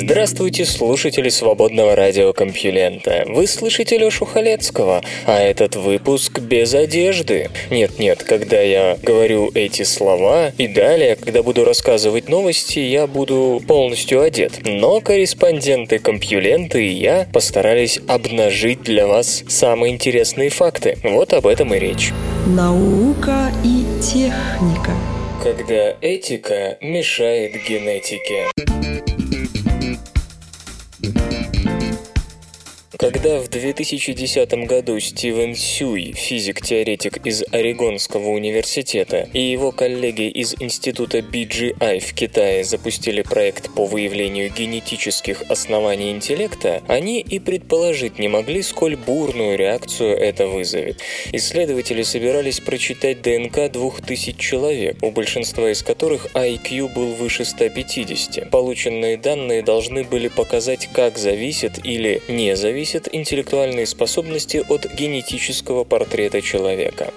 Здравствуйте, слушатели свободного радиокомпьюлента. Вы слышите Лёшу Халецкого, а этот выпуск без одежды. Нет-нет, когда я говорю эти слова и далее, когда буду рассказывать новости, я буду полностью одет. Но корреспонденты компьюлента и я постарались обнажить для вас самые интересные факты. Вот об этом и речь. Наука и техника Когда этика мешает генетике. Когда в 2010 году Стивен Сюй, физик-теоретик из Орегонского университета, и его коллеги из института BGI в Китае запустили проект по выявлению генетических оснований интеллекта, они и предположить не могли, сколь бурную реакцию это вызовет. Исследователи собирались прочитать ДНК 2000 человек, у большинства из которых IQ был выше 150. Полученные данные должны были показать, как зависит или не зависит интеллектуальные способности от генетического портрета человека.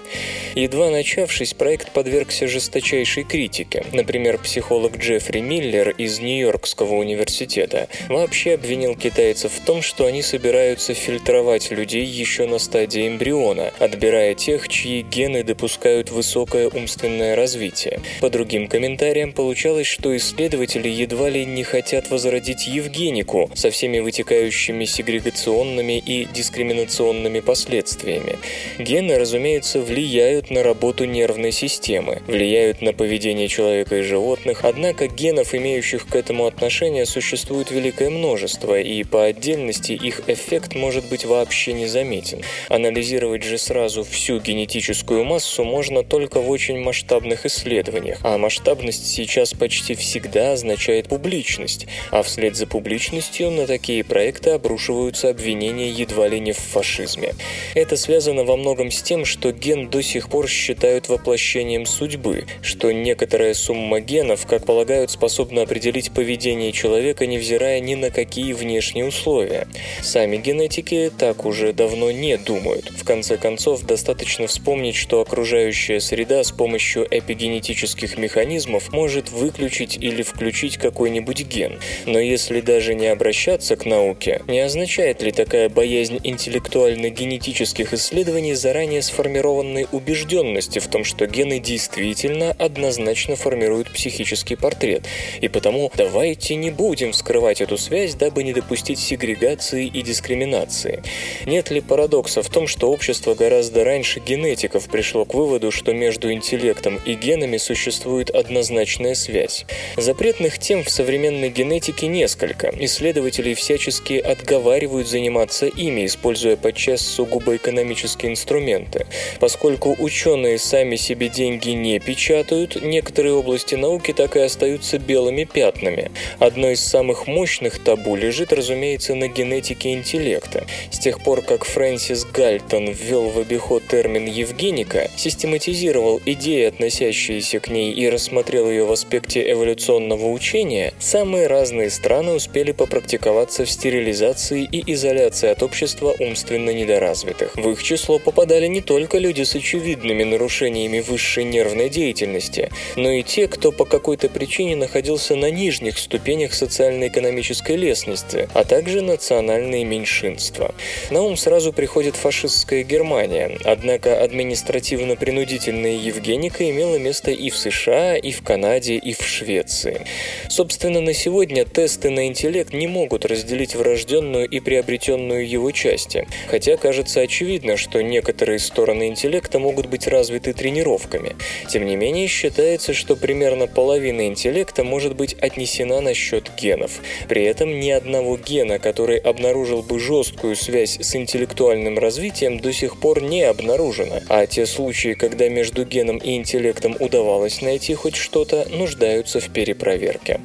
Едва начавшись, проект подвергся жесточайшей критике. Например, психолог Джеффри Миллер из Нью-Йоркского университета вообще обвинил китайцев в том, что они собираются фильтровать людей еще на стадии эмбриона, отбирая тех, чьи гены допускают высокое умственное развитие. По другим комментариям получалось, что исследователи едва ли не хотят возродить Евгенику со всеми вытекающими сегрегационными и дискриминационными последствиями. Гены, разумеется, влияют на работу нервной системы, влияют на поведение человека и животных, однако генов, имеющих к этому отношение, существует великое множество, и по отдельности их эффект может быть вообще незаметен. Анализировать же сразу всю генетическую массу можно только в очень масштабных исследованиях, а масштабность сейчас почти всегда означает публичность, а вслед за публичностью на такие проекты обрушиваются обвинения едва ли не в фашизме. Это связано во многом с тем, что ген до сих пор считают воплощением судьбы, что некоторая сумма генов, как полагают, способна определить поведение человека, невзирая ни на какие внешние условия. Сами генетики так уже давно не думают. В конце концов, достаточно вспомнить, что окружающая среда с помощью эпигенетических механизмов может выключить или включить какой-нибудь ген. Но если даже не обращаться к науке, не означает ли такая боязнь интеллектуально-генетических исследований заранее сформированной убежденности в том, что гены действительно однозначно формируют психический портрет, и потому давайте не будем вскрывать эту связь, дабы не допустить сегрегации и дискриминации. Нет ли парадокса в том, что общество гораздо раньше генетиков пришло к выводу, что между интеллектом и генами существует однозначная связь? Запретных тем в современной генетике несколько. Исследователи всячески отговаривают заниматься ими, используя подчас сугубо экономические инструменты. Поскольку ученые сами себе деньги не печатают, некоторые области науки так и остаются белыми пятнами. Одно из самых мощных табу лежит, разумеется, на генетике интеллекта. С тех пор, как Фрэнсис Гальтон ввел в обиход термин «евгеника», систематизировал идеи, относящиеся к ней, и рассмотрел ее в аспекте эволюционного учения, самые разные страны успели попрактиковаться в стерилизации и изоляции от общества умственно недоразвитых. В их число попадали не только люди с очевидными нарушениями высшей нервной деятельности, но и те, кто по какой-то причине находился на нижних ступенях социально-экономической лестницы, а также национальные меньшинства. На ум сразу приходит фашистская Германия, однако административно-принудительная Евгеника имела место и в США, и в Канаде, и в Швеции. Собственно, на сегодня тесты на интеллект не могут разделить врожденную и приобретенную его части, хотя кажется очевидно, что некоторые стороны интеллекта могут быть развиты тренировками. Тем не менее, считается, что примерно половина интеллекта может быть отнесена на счет генов. При этом ни одного гена, который обнаружил бы жесткую связь с интеллектуальным развитием, до сих пор не обнаружено, а те случаи, когда между геном и интеллектом удавалось найти хоть что-то, нуждаются в перепроверке.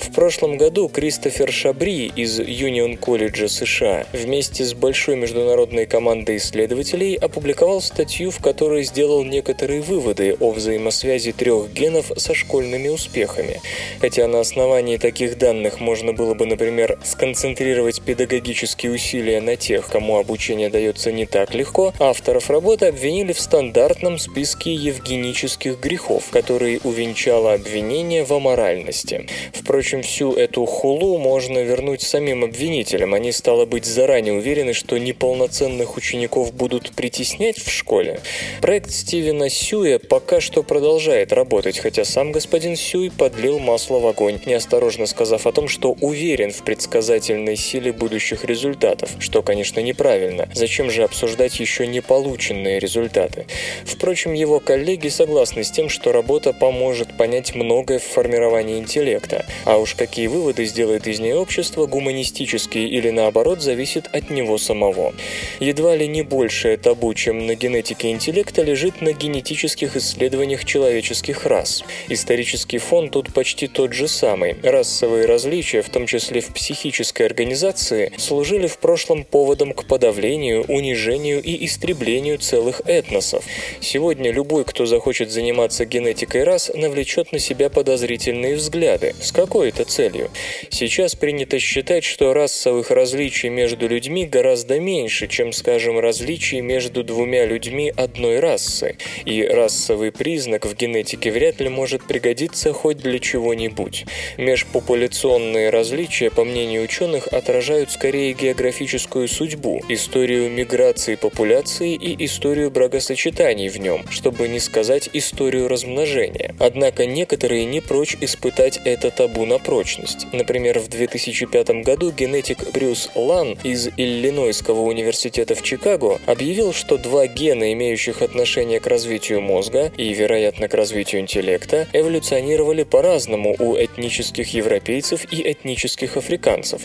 В прошлом году Кристофер Шабри из Юнион колледжа США Вместе с большой международной командой исследователей опубликовал статью, в которой сделал некоторые выводы о взаимосвязи трех генов со школьными успехами. Хотя на основании таких данных можно было бы, например, сконцентрировать педагогические усилия на тех, кому обучение дается не так легко, авторов работы обвинили в стандартном списке евгенических грехов, который увенчало обвинение в аморальности. Впрочем, всю эту хулу можно вернуть самим обвинителям. Они, стало быть, заранее уверены, что неполноценных учеников будут притеснять в школе. Проект Стивена Сюя пока что продолжает работать, хотя сам господин Сюй подлил масло в огонь, неосторожно сказав о том, что уверен в предсказательной силе будущих результатов, что, конечно, неправильно. Зачем же обсуждать еще не полученные результаты? Впрочем, его коллеги согласны с тем, что работа поможет понять многое в формировании интеллекта, а уж какие выводы сделает из нее общество, гуманистические или наоборот, зависит от него самого. Едва ли не большее табу, чем на генетике интеллекта, лежит на генетических исследованиях человеческих рас. Исторический фон тут почти тот же самый. Расовые различия, в том числе в психической организации, служили в прошлом поводом к подавлению, унижению и истреблению целых этносов. Сегодня любой, кто захочет заниматься генетикой рас, навлечет на себя подозрительные взгляды. С какой это целью? Сейчас принято считать, что расовых различий между людьми гораздо меньше, чем, скажем, различий между двумя людьми одной расы, и расовый признак в генетике вряд ли может пригодиться хоть для чего-нибудь. Межпопуляционные различия, по мнению ученых, отражают скорее географическую судьбу, историю миграции популяции и историю бракосочетаний в нем, чтобы не сказать историю размножения. Однако некоторые не прочь испытать это табу на прочность. Например, в 2005 году генетик Брюс Лан из Иллинойского университета в Чикаго объявил, что два гена, имеющих отношение к развитию мозга и, вероятно, к развитию интеллекта, эволюционировали по-разному у этнических европейцев и этнических африканцев.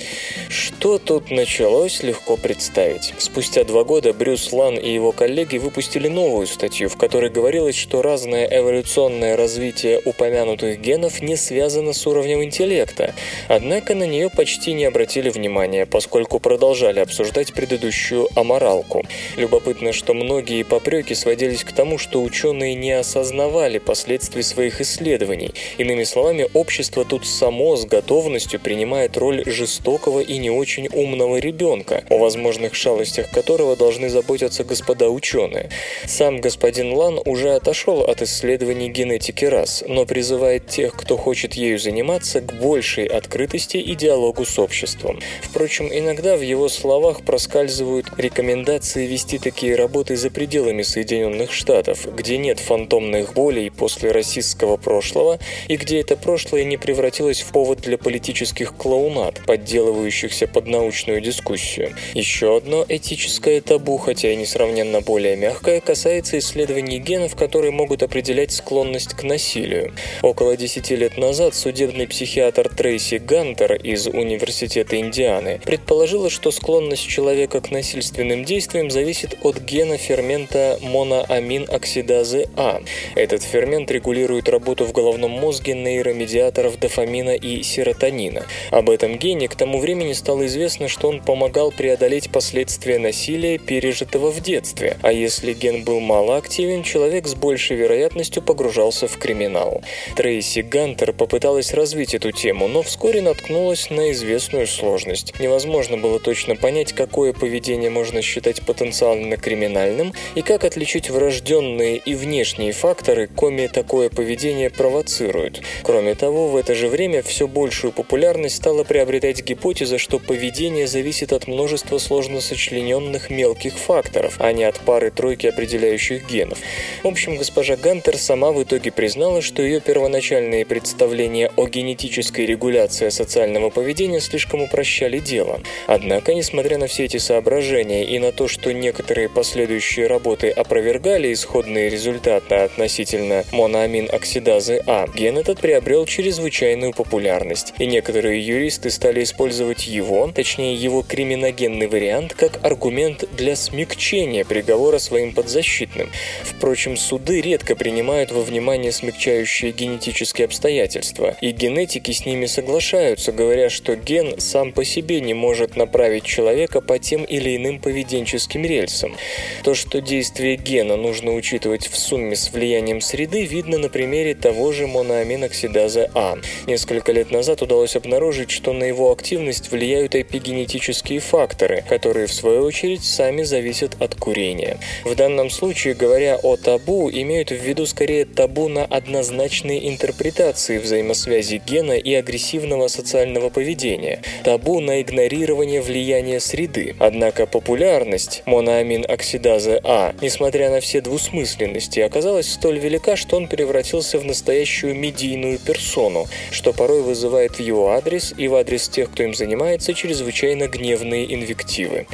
Что тут началось, легко представить. Спустя два года Брюс Лан и его коллеги выпустили новую статью, в которой говорилось, что разное эволюционное развитие упомянутых генов не связано с уровнем интеллекта. Однако на нее почти не обратили внимания, поскольку продолжали обсуждать предыдущую аморалку. Любопытно, что многие попреки сводились к тому, что ученые не осознавали последствий своих исследований. Иными словами, общество тут само с готовностью принимает роль жестокого и не очень умного ребенка, о возможных шалостях которого должны заботиться господа ученые. Сам господин Лан уже отошел от исследований генетики рас, но призывает тех, кто хочет ею заниматься, к большей открытости и диалогу с обществом. Впрочем, иногда в его словах проскальзывают рекомендации вести такие работы за пределами Соединенных Штатов, где нет фантомных болей после расистского прошлого и где это прошлое не превратилось в повод для политических клоунад, подделывающихся под научную дискуссию. Еще одно этическое табу, хотя и несравненно более мягкое, касается исследований генов, которые могут определять склонность к насилию. Около 10 лет назад судебный психиатр Трейси Гантер из Университета Индианы предположила, что склонность человека к насильственным действиям зависит от гена фермента моноамин-оксидазы А. Этот фермент регулирует работу в головном мозге нейромедиаторов дофамина и серотонина. Об этом гене к тому времени стало известно, что он помогал преодолеть последствия насилия, пережитого в детстве, а если ген был малоактивен, человек с большей вероятностью погружался в криминал. Трейси Гантер попыталась развить эту тему, но вскоре наткнулась на известную сложность. Невозможно было точно понять, какое поведение можно считать потенциально криминальным и как отличить врожденные и внешние факторы, коми такое поведение провоцируют. Кроме того, в это же время все большую популярность стала приобретать гипотеза, что поведение зависит от множества сложно сочлененных мелких факторов, а не от пары-тройки определяющих генов. В общем, госпожа Гантер сама в итоге признала, что ее первоначальные представления о генетической регуляции социального поведения слишком упрощали дело. Однако, несмотря на все эти соображения и на то, что некоторые последующие работы опровергали исходные результаты относительно моноамин оксидазы А, ген этот приобрел чрезвычайную популярность, и некоторые юристы стали использовать его, точнее его криминогенный вариант, как аргумент для смягчения приговора своим подзащитным. Впрочем, суды редко принимают во внимание смягчающие генетические обстоятельства, и генетики с ними соглашаются, говоря, что ген сам по себе не может направить человека по тем или иным поведенческим рельсам. То, что действие гена нужно учитывать в сумме с влиянием среды, видно на примере того же моноаминоксидаза А. Несколько лет назад удалось обнаружить, что на его активность влияют эпигенетические факторы, которые в свою очередь сами зависят от курения. В данном случае, говоря о табу, имеют в виду скорее табу на однозначные интерпретации взаимосвязи гена и агрессивного социального поведения, табу на игнорирование влияния среды. Однако популярность моноамин оксидазы А, несмотря на все двусмысленности, оказалась столь велика, что он превратился в настоящую медийную персону, что порой вызывает в его адрес и в адрес тех, кто им занимается, чрезвычайно гневные инвективы.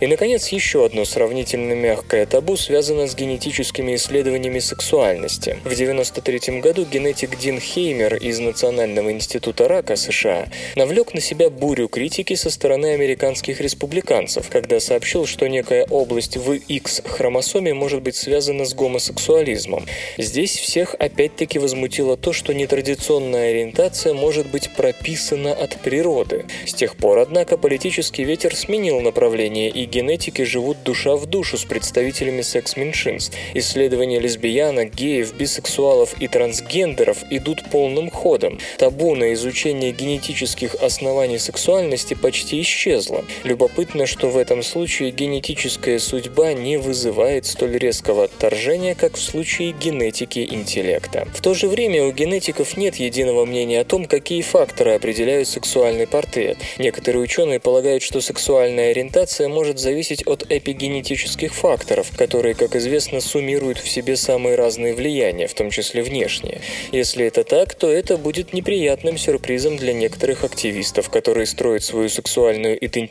И, наконец, еще одно сравнительно мягкое табу связано с генетическими исследованиями сексуальности. В 1993 году генетик Дин Хеймер из Национального института рака США навлек на себя бурю критики со стороны американских республиканцев, когда сообщил, что некая область в X-хромосоме может быть связана с гомосексуализмом. Здесь всех опять-таки возмутило то, что нетрадиционная ориентация может быть прописана от природы. С тех пор, однако, политический ветер сменил направление, и генетики живут душа в душу с представителями секс-меньшинств. Исследования лесбиянок, геев, бисексуалов и трансгендеров идут полным ходом. Табу на изучение генетических оснований сексуальности почти исчезло. Любопытно, что в этом случае генетическая судьба не вызывает столь резкого отторжения, как в случае генетики интеллекта. В то же время у генетиков нет единого мнения о том, какие факторы определяют сексуальный портрет. Некоторые ученые полагают, что сексуальная ориентация может зависеть от эпигенетических факторов, которые, как известно, суммируют в себе самые разные влияния, в том числе внешние. Если это так, то это будет неприятным сюрпризом для некоторых активистов, которые строят свою сексуальную идентичность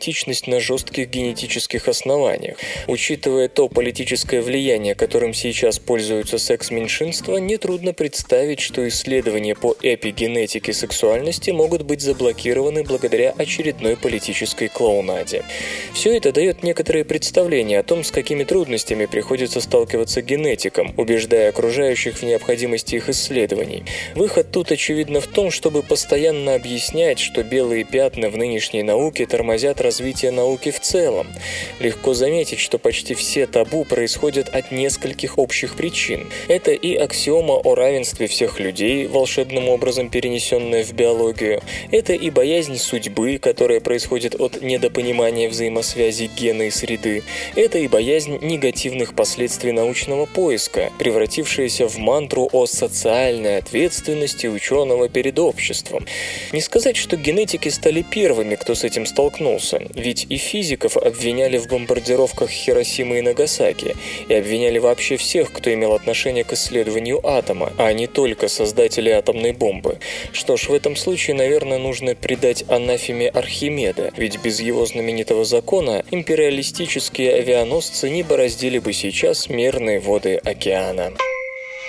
на жестких генетических основаниях. Учитывая то политическое влияние, которым сейчас пользуются секс-меньшинства, нетрудно представить, что исследования по эпигенетике сексуальности могут быть заблокированы благодаря очередной политической клоунаде. Все это дает некоторые представления о том, с какими трудностями приходится сталкиваться генетикам, убеждая окружающих в необходимости их исследований. Выход тут очевидно в том, чтобы постоянно объяснять, что белые пятна в нынешней науке тормозят развитие науки в целом. Легко заметить, что почти все табу происходят от нескольких общих причин. Это и аксиома о равенстве всех людей, волшебным образом перенесенная в биологию. Это и боязнь судьбы, которая происходит от недопонимания взаимосвязи гена и среды. Это и боязнь негативных последствий научного поиска, превратившаяся в мантру о социальной ответственности ученого перед обществом. Не сказать, что генетики стали первыми, кто с этим столкнулся, ведь и физиков обвиняли в бомбардировках Хиросимы и Нагасаки, и обвиняли вообще всех, кто имел отношение к исследованию атома, а не только создателей атомной бомбы. Что ж, в этом случае, наверное, нужно придать анафеме Архимеда, ведь без его знаменитого закона империалистические авианосцы не бороздили бы сейчас мерные воды океана.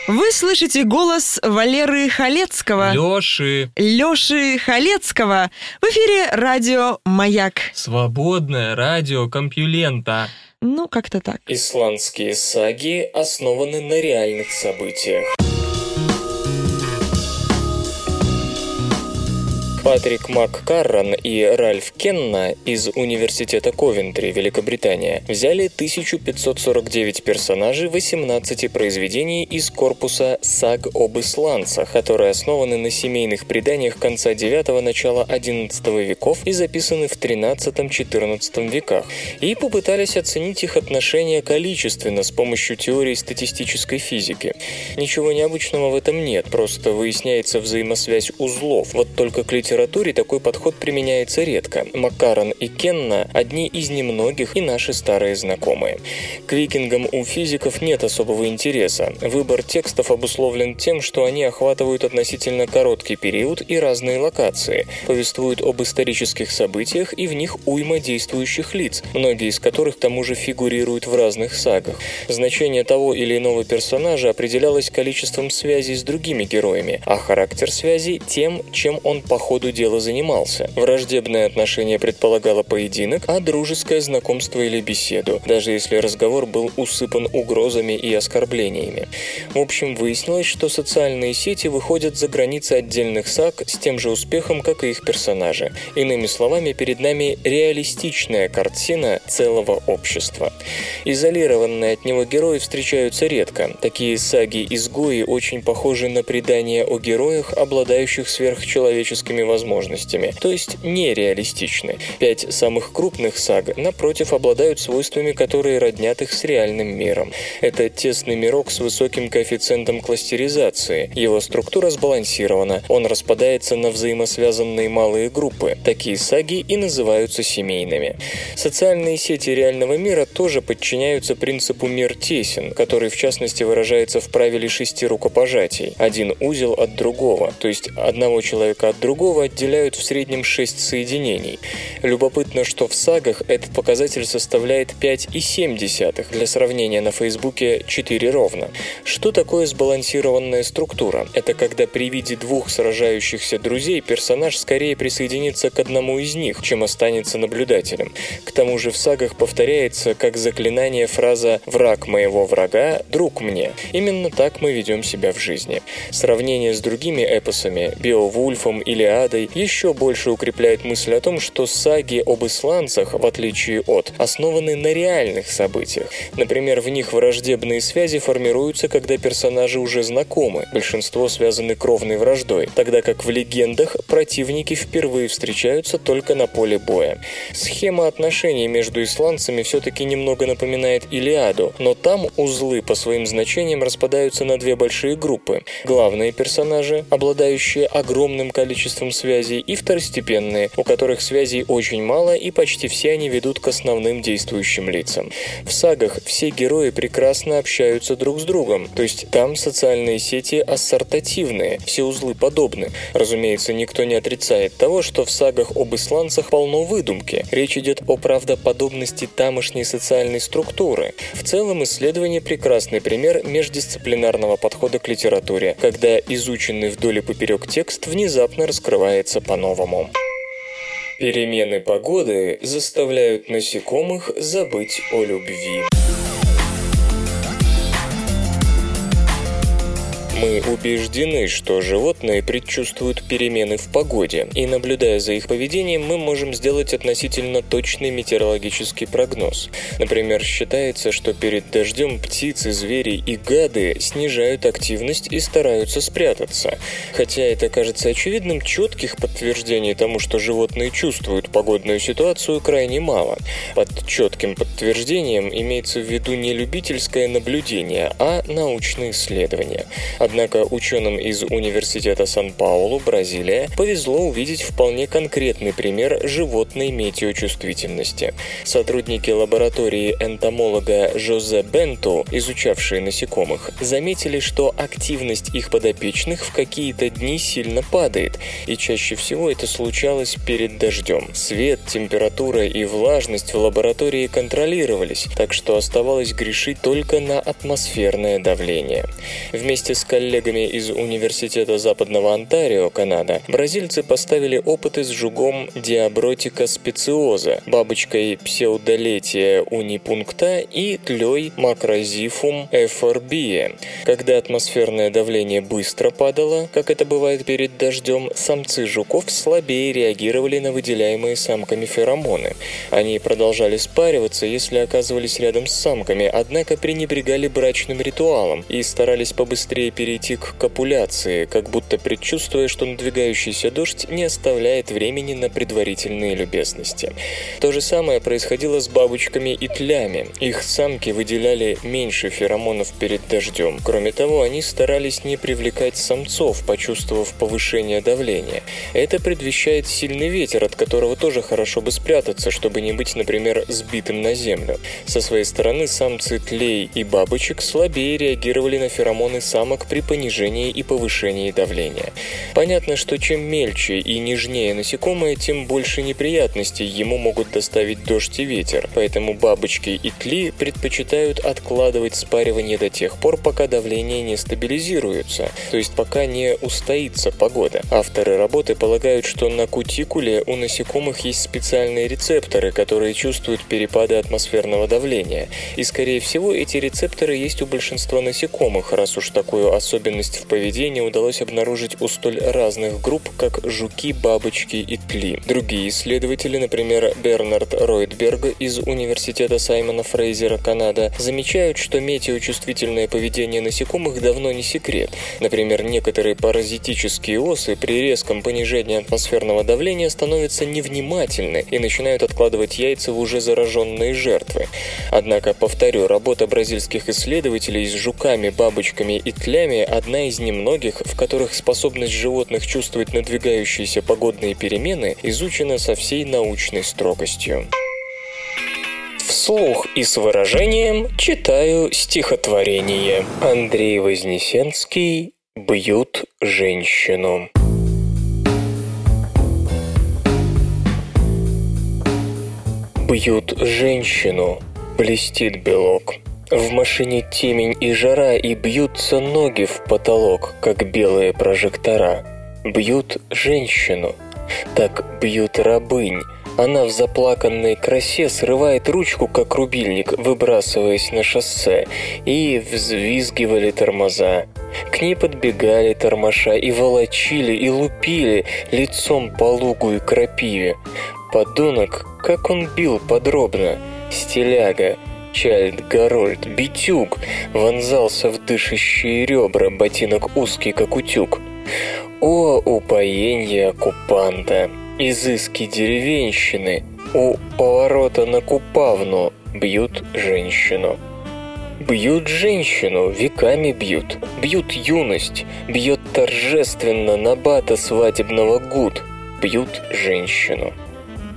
Вы слышите голос Валеры Халецкого. Лёши. Лёши Халецкого. В эфире радио «Маяк». Свободное радио Компьюлента. Ну, как-то так. Исландские саги основаны на реальных событиях. Патрик МакКарран и Ральф Кенна из Университета Ковентри, Великобритания, взяли 1549 персонажей 18 произведений из корпуса саг об исландцах, которые основаны на семейных преданиях конца 9 начала 11 веков и записаны в 13-14 веках, и попытались оценить их отношения количественно с помощью теории статистической физики. Ничего необычного в этом нет, просто выясняется взаимосвязь узлов, вот только к литературе литературе такой подход применяется редко. Маккарон и Кенна – одни из немногих и наши старые знакомые. К викингам у физиков нет особого интереса. Выбор текстов обусловлен тем, что они охватывают относительно короткий период и разные локации, повествуют об исторических событиях и в них уйма действующих лиц, многие из которых к тому же фигурируют в разных сагах. Значение того или иного персонажа определялось количеством связей с другими героями, а характер связи – тем, чем он по ходу дела занимался. Враждебное отношение предполагало поединок, а дружеское знакомство или беседу, даже если разговор был усыпан угрозами и оскорблениями. В общем, выяснилось, что социальные сети выходят за границы отдельных саг с тем же успехом, как и их персонажи. Иными словами, перед нами реалистичная картина целого общества. Изолированные от него герои встречаются редко. Такие саги-изгои очень похожи на предания о героях, обладающих сверхчеловеческими возможностями, то есть нереалистичны. Пять самых крупных саг, напротив, обладают свойствами, которые роднят их с реальным миром. Это тесный мирок с высоким коэффициентом кластеризации. Его структура сбалансирована, он распадается на взаимосвязанные малые группы. Такие саги и называются семейными. Социальные сети реального мира тоже подчиняются принципу «мир тесен», который в частности выражается в правиле шести рукопожатий. Один узел от другого, то есть одного человека от другого отделяют в среднем шесть соединений. Любопытно, что в сагах этот показатель составляет 5,7. Для сравнения на Фейсбуке 4 ровно. Что такое сбалансированная структура? Это когда при виде двух сражающихся друзей персонаж скорее присоединится к одному из них, чем останется наблюдателем. К тому же в сагах повторяется как заклинание фраза «враг моего врага – друг мне». Именно так мы ведем себя в жизни. Сравнение с другими эпосами, Беовульфом или Адой, еще больше укрепляет мысль о том, что саги об исландцах, в отличие от, основаны на реальных событиях. Например, в них враждебные связи формируются, когда персонажи уже знакомы, большинство связаны кровной враждой, тогда как в легендах противники впервые встречаются только на поле боя. Схема отношений между исландцами все-таки немного напоминает Илиаду, но там узлы по своим значениям распадаются на две большие группы. Главные персонажи, обладающие огромным количеством связей, и второстепенные, у которых связей очень мало и почти все они ведут к основным действующим лицам. В сагах все герои прекрасно общаются друг с другом, то есть там социальные сети ассортативные, все узлы подобны. Разумеется, никто не отрицает того, что в сагах об исландцах полно выдумки. Речь идет о правдоподобности тамошней социальной структуры. В целом исследование прекрасный пример междисциплинарного подхода к литературе, когда изученный вдоль и поперек текст внезапно раскрывается по-новому. Перемены погоды заставляют насекомых забыть о любви. Мы убеждены, что животные предчувствуют перемены в погоде, и наблюдая за их поведением, мы можем сделать относительно точный метеорологический прогноз. Например, считается, что перед дождем птицы, звери и гады снижают активность и стараются спрятаться. Хотя это кажется очевидным, четких подтверждений тому, что животные чувствуют погодную ситуацию, крайне мало. Под четким подтверждением имеется в виду не любительское наблюдение, а научные исследования. Однако ученым из Университета Сан-Паулу, Бразилия, повезло увидеть вполне конкретный пример животной метеочувствительности. Сотрудники лаборатории энтомолога Жозе Бенту, изучавшие насекомых, заметили, что активность их подопечных в какие-то дни сильно падает, и чаще всего это случалось перед дождем. Свет, температура и влажность в лаборатории контролировались, так что оставалось грешить только на атмосферное давление. Вместе с коллегами из Университета Западного Онтарио, Канада, бразильцы поставили опыты с жугом диабротика специоза, бабочкой псевдолетия унипункта и тлей макрозифум эфорбия. Когда атмосферное давление быстро падало, как это бывает перед дождем, самцы жуков слабее реагировали на выделяемые самками феромоны. Они продолжали спариваться, если оказывались рядом с самками, однако пренебрегали брачным ритуалом и старались побыстрее перейти перейти к копуляции, как будто предчувствуя, что надвигающийся дождь не оставляет времени на предварительные любезности. То же самое происходило с бабочками и тлями. Их самки выделяли меньше феромонов перед дождем. Кроме того, они старались не привлекать самцов, почувствовав повышение давления. Это предвещает сильный ветер, от которого тоже хорошо бы спрятаться, чтобы не быть, например, сбитым на землю. Со своей стороны самцы тлей и бабочек слабее реагировали на феромоны самок при понижении и повышении давления. Понятно, что чем мельче и нежнее насекомое, тем больше неприятностей ему могут доставить дождь и ветер, поэтому бабочки и тли предпочитают откладывать спаривание до тех пор, пока давление не стабилизируется, то есть пока не устоится погода. Авторы работы полагают, что на кутикуле у насекомых есть специальные рецепторы, которые чувствуют перепады атмосферного давления. И, скорее всего, эти рецепторы есть у большинства насекомых, раз уж такую особенность в поведении удалось обнаружить у столь разных групп, как жуки, бабочки и тли. Другие исследователи, например, Бернард Ройтберг из Университета Саймона Фрейзера, Канада, замечают, что метеочувствительное поведение насекомых давно не секрет. Например, некоторые паразитические осы при резком понижении атмосферного давления становятся невнимательны и начинают откладывать яйца в уже зараженные жертвы. Однако, повторю, работа бразильских исследователей с жуками, бабочками и тлями одна из немногих, в которых способность животных чувствовать надвигающиеся погодные перемены изучена со всей научной строгостью. Вслух и с выражением читаю стихотворение. Андрей Вознесенский «Бьют женщину». Бьют женщину, блестит белок. В машине темень и жара, и бьются ноги в потолок, как белые прожектора. Бьют женщину, так бьют рабынь. Она в заплаканной красе срывает ручку, как рубильник, выбрасываясь на шоссе, и взвизгивали тормоза. К ней подбегали тормоша и волочили, и лупили лицом по лугу и крапиве. Подонок, как он бил подробно. Стиляга, Чайльд, Гарольд, Битюк вонзался в дышащие ребра, ботинок узкий, как утюг. О, упоенье оккупанта! Изыски деревенщины у поворота на Купавну бьют женщину. Бьют женщину, веками бьют. Бьют юность, бьет торжественно набата свадебного гуд. Бьют женщину.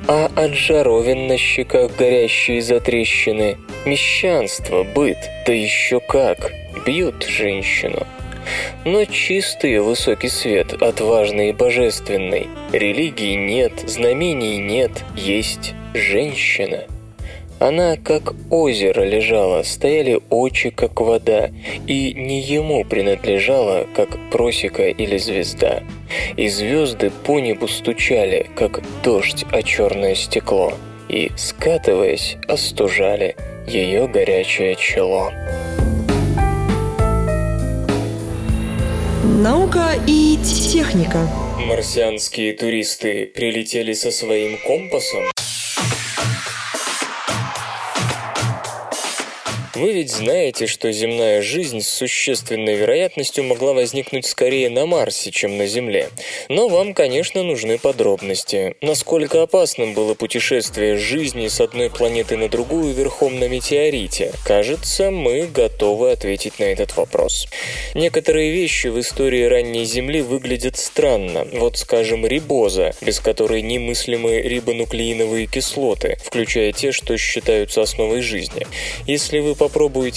А от жаровин на щеках горящие затрещины, мещанство, быт, да еще как, бьют женщину. Но чистый высокий свет, отважный и божественный. Религии нет, знамений нет, есть женщина. Она как озеро лежала, стояли очи, как вода, и не ему принадлежала, как просека или звезда. И звезды по небу стучали, как дождь о черное стекло, и, скатываясь, остужали ее горячее чело. Наука и техника. Марсианские туристы прилетели со своим компасом? Вы ведь знаете, что земная жизнь с существенной вероятностью могла возникнуть скорее на Марсе, чем на Земле. Но вам, конечно, нужны подробности. Насколько опасным было путешествие жизни с одной планеты на другую верхом на метеорите? Кажется, мы готовы ответить на этот вопрос. Некоторые вещи в истории ранней Земли выглядят странно. Вот, скажем, рибоза, без которой немыслимы рибонуклеиновые кислоты, включая те, что считаются основой жизни. Если вы попробуете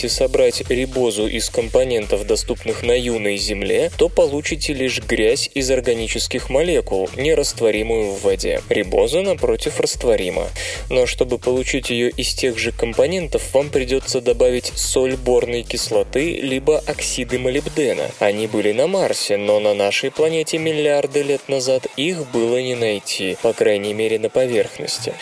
собрать рибозу из компонентов, доступных на юной Земле, то получите лишь грязь из органических молекул, нерастворимую в воде. Рибоза, напротив, растворима. Но чтобы получить ее из тех же компонентов, вам придется добавить соль борной кислоты, либо оксиды молибдена. Они были на Марсе, но на нашей планете миллиарды лет назад их было не найти, по крайней мере на поверхности.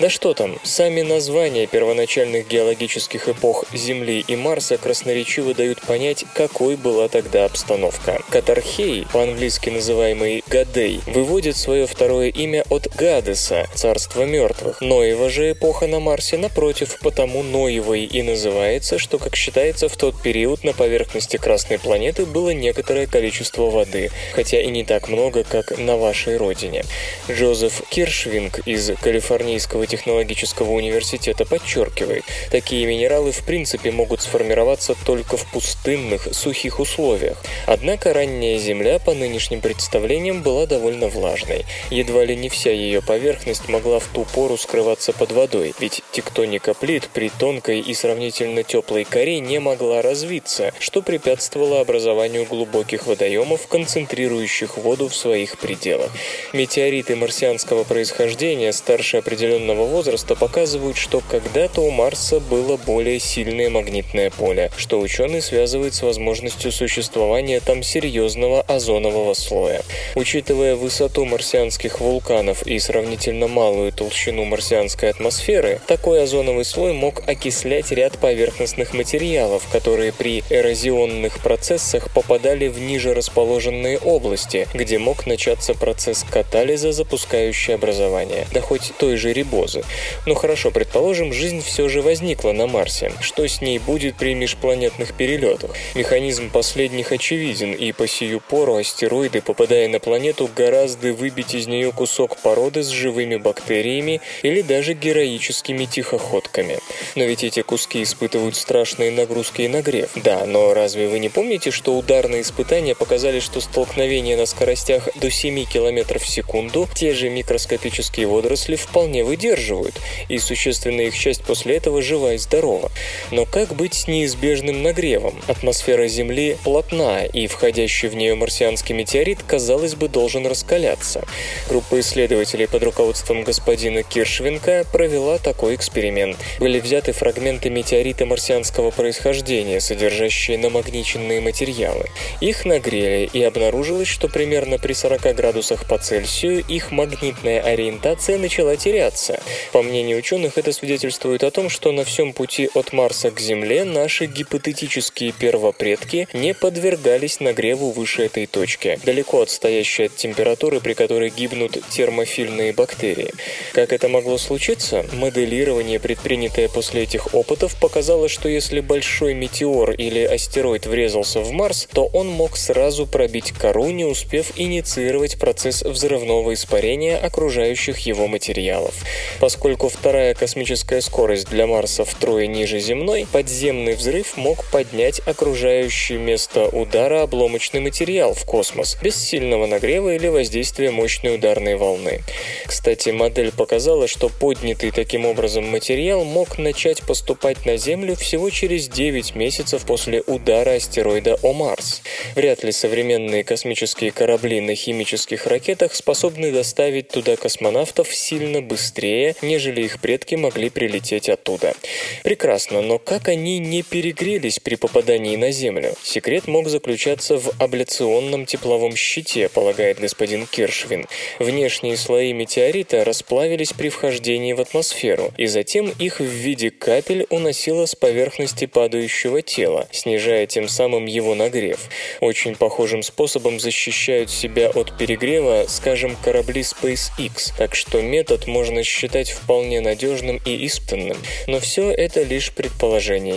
Да что там, сами названия первоначальных геологических эпох Земли и Марса красноречиво дают понять, какой была тогда обстановка. Катархей, по-английски называемый Гадей, выводит свое второе имя от Гадеса, царства мертвых. Ноева же эпоха на Марсе, напротив, потому Ноевой и называется, что, как считается, в тот период на поверхности Красной планеты было некоторое количество воды, хотя и не так много, как на вашей родине. Джозеф Киршвинг из Калифорнийского технологического университета подчеркивает, такие минералы в принципе могут сформироваться только в пустынных, сухих условиях. Однако ранняя Земля, по нынешним представлениям, была довольно влажной. Едва ли не вся ее поверхность могла в ту пору скрываться под водой, ведь тектоника плит при тонкой и сравнительно теплой коре не могла развиться, что препятствовало образованию глубоких водоемов, концентрирующих воду в своих пределах. Метеориты марсианского происхождения старше определенного возраста показывают, что когда-то у Марса было более сильное магнитное поле, что ученые связывают с возможностью существования там серьезного озонового слоя. Учитывая высоту марсианских вулканов и сравнительно малую толщину марсианской атмосферы, такой озоновый слой мог окислять ряд поверхностных материалов, которые при эрозионных процессах попадали в ниже расположенные области, где мог начаться процесс катализа, запускающий образование, да хоть той же рибозы. Ну хорошо, предположим, жизнь все же возникла на Марсе. Что с ней будет при межпланетных перелетах? Механизм последних очевиден, и по сию пору астероиды, попадая на планету, гораздо выбить из нее кусок породы с живыми бактериями или даже героическими тихоходками. Но ведь эти куски испытывают страшные нагрузки и нагрев. Да, но разве вы не помните, что ударные испытания показали, что столкновения на скоростях до 7 км в секунду те же микроскопические водоросли вполне выдерживают, и существенная их часть после этого жива и здорова. Но как быть с неизбежным нагревом? Атмосфера Земли плотна, и входящий в нее марсианский метеорит, казалось бы, должен раскаляться. Группа исследователей под руководством господина Киршвинка провела такой эксперимент. Были взяты фрагменты метеорита марсианского происхождения, содержащие намагниченные материалы. Их нагрели, и обнаружилось, что примерно при 40 градусах по Цельсию их магнитная ориентация начала теряться. По мнению ученых, это свидетельствует о том, что на всем пути от Марса к Земле наши гипотетические первопредки не подвергались нагреву выше этой точки, далеко отстоящей от температуры, при которой гибнут термофильные бактерии. Как это могло случиться? Моделирование, предпринятое после этих опытов, показало, что если большой метеор или астероид врезался в Марс, то он мог сразу пробить кору, не успев инициировать процесс взрывного испарения окружающих его материалов. Поскольку вторая космическая скорость для Марса втрое ниже земной, подземный взрыв мог поднять окружающий место удара обломочный материал в космос без сильного нагрева или воздействия мощной ударной волны. Кстати, модель показала, что поднятый таким образом материал мог начать поступать на Землю всего через 9 месяцев после удара астероида о Марс. Вряд ли современные космические корабли на химических ракетах способны доставить туда космонавтов сильно быстрее, нежели их предки могли прилететь оттуда. Прекрасно, но как они не перегрелись при попадании на Землю? Секрет мог заключаться в абляционном тепловом щите, полагает господин Киршвин. Внешние слои метеорита расплавились при вхождении в атмосферу, и затем их в виде капель уносило с поверхности падающего тела, снижая тем самым его нагрев. Очень похожим способом защищают себя от перегрева, скажем, корабли SpaceX, так что метод можно считать вполне надежным и испытанным. Но все это лишь предположение,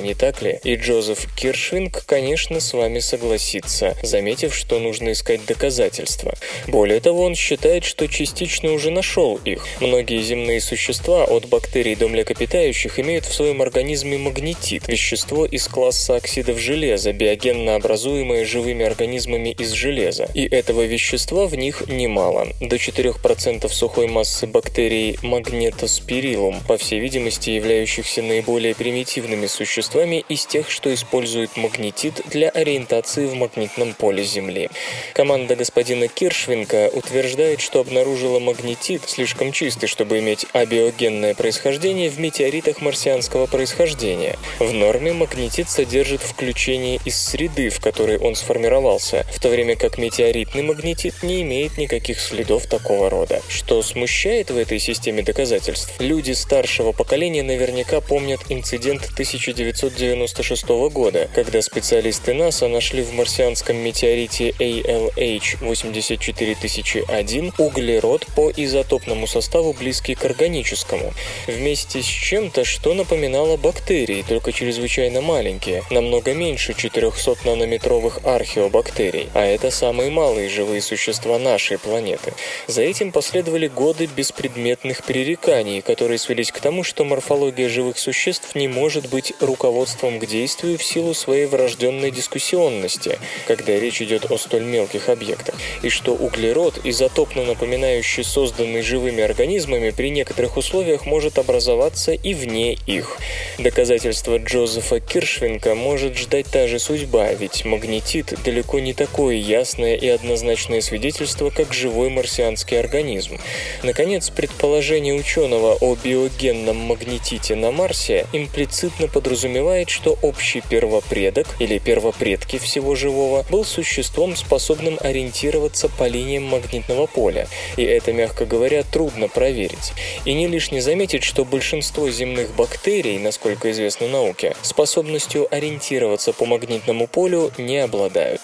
не так ли? И Джозеф Киршвинг, конечно, с вами согласится, заметив, что нужно искать доказательства. Более того, он считает, что частично уже нашел их. Многие земные существа, от бактерий до млекопитающих, имеют в своем организме магнетит, вещество из класса оксидов железа, биогенно образуемое живыми организмами из железа. И этого вещества в них немало. До 4% сухой массы бактерий магнетоспирилум, по всей видимости являющихся наиболее примитивными существами из тех, что используют магнетит для ориентации в магнитном поле Земли. Команда господина Киршвинка утверждает, что обнаружила магнетит, слишком чистый, чтобы иметь абиогенное происхождение, в метеоритах марсианского происхождения. В норме магнетит содержит включение из среды, в которой он сформировался, в то время как метеоритный магнетит не имеет никаких следов такого рода. Что смущает в этой системе доказательств? Люди старшего поколения наверняка помнят инцидент 1996 года, когда специалисты НАСА нашли в марсианском метеорите ALH-84001 углерод по изотопному составу близкий к органическому, вместе с чем-то, что напоминало бактерии, только чрезвычайно маленькие, намного меньше 400 нанометровых археобактерий, а это самые малые живые существа нашей планеты. За этим последовали годы беспредметных пререканий, которые свелись к тому, что морфология живых существ не может быть руководством к действию в силу своей врожденной дискуссионности, когда речь идет о столь мелких объектах, и что углерод, изотопно напоминающий созданный живыми организмами, при некоторых условиях может образоваться и вне их. Доказательство Джозефа Киршвинка может ждать та же судьба, ведь магнетит далеко не такое ясное и однозначное свидетельство, как живой марсианский организм. Наконец, предположение ученого о биогенном магнетите на Марсе имплицитно подразумевает, что общий первопредок или первопредки всего живого был существом, способным ориентироваться по линиям магнитного поля, и это, мягко говоря, трудно проверить. И не лишне заметить, что большинство земных бактерий, насколько известно науке, способностью ориентироваться по магнитному полю не обладают.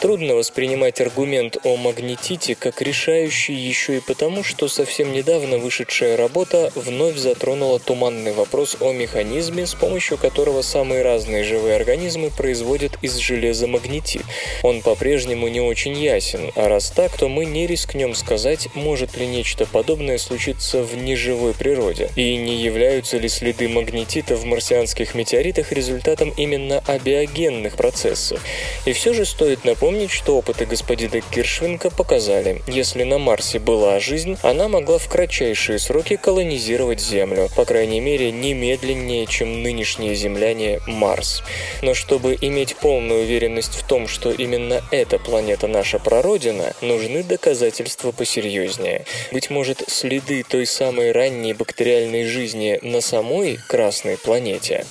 Трудно воспринимать аргумент о магнетите как решающий еще и потому, что совсем недавно вышедшая работа вновь затронула туманный вопрос о механизме, с помощью которого самые разные живые организмы производят из железа магнетит. Он по-прежнему не очень ясен, а раз так, то мы не рискнем сказать, может ли нечто подобное случиться в неживой природе, и не являются ли следы магнетита в марсианских метеоритах результатом именно абиогенных процессов. И все же стоит напомнить, что опыты господина Киршвинка показали, если на Марсе была жизнь, она могла в кратчайшие сроки колонизировать Землю, по крайней мере, немедленнее, чем нынешние земляне Марс. Но чтобы иметь полную уверенность в том, что именно эта планета наша прародина, нужны доказательства посерьезнее. Быть может, следы той самой ранней бактериальной жизни на самой Красной планете.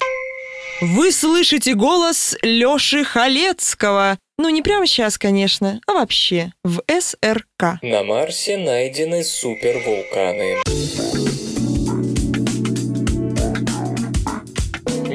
Вы слышите голос Лёши Халецкого. Ну, не прямо сейчас, конечно, а вообще в СРК. На Марсе найдены супервулканы.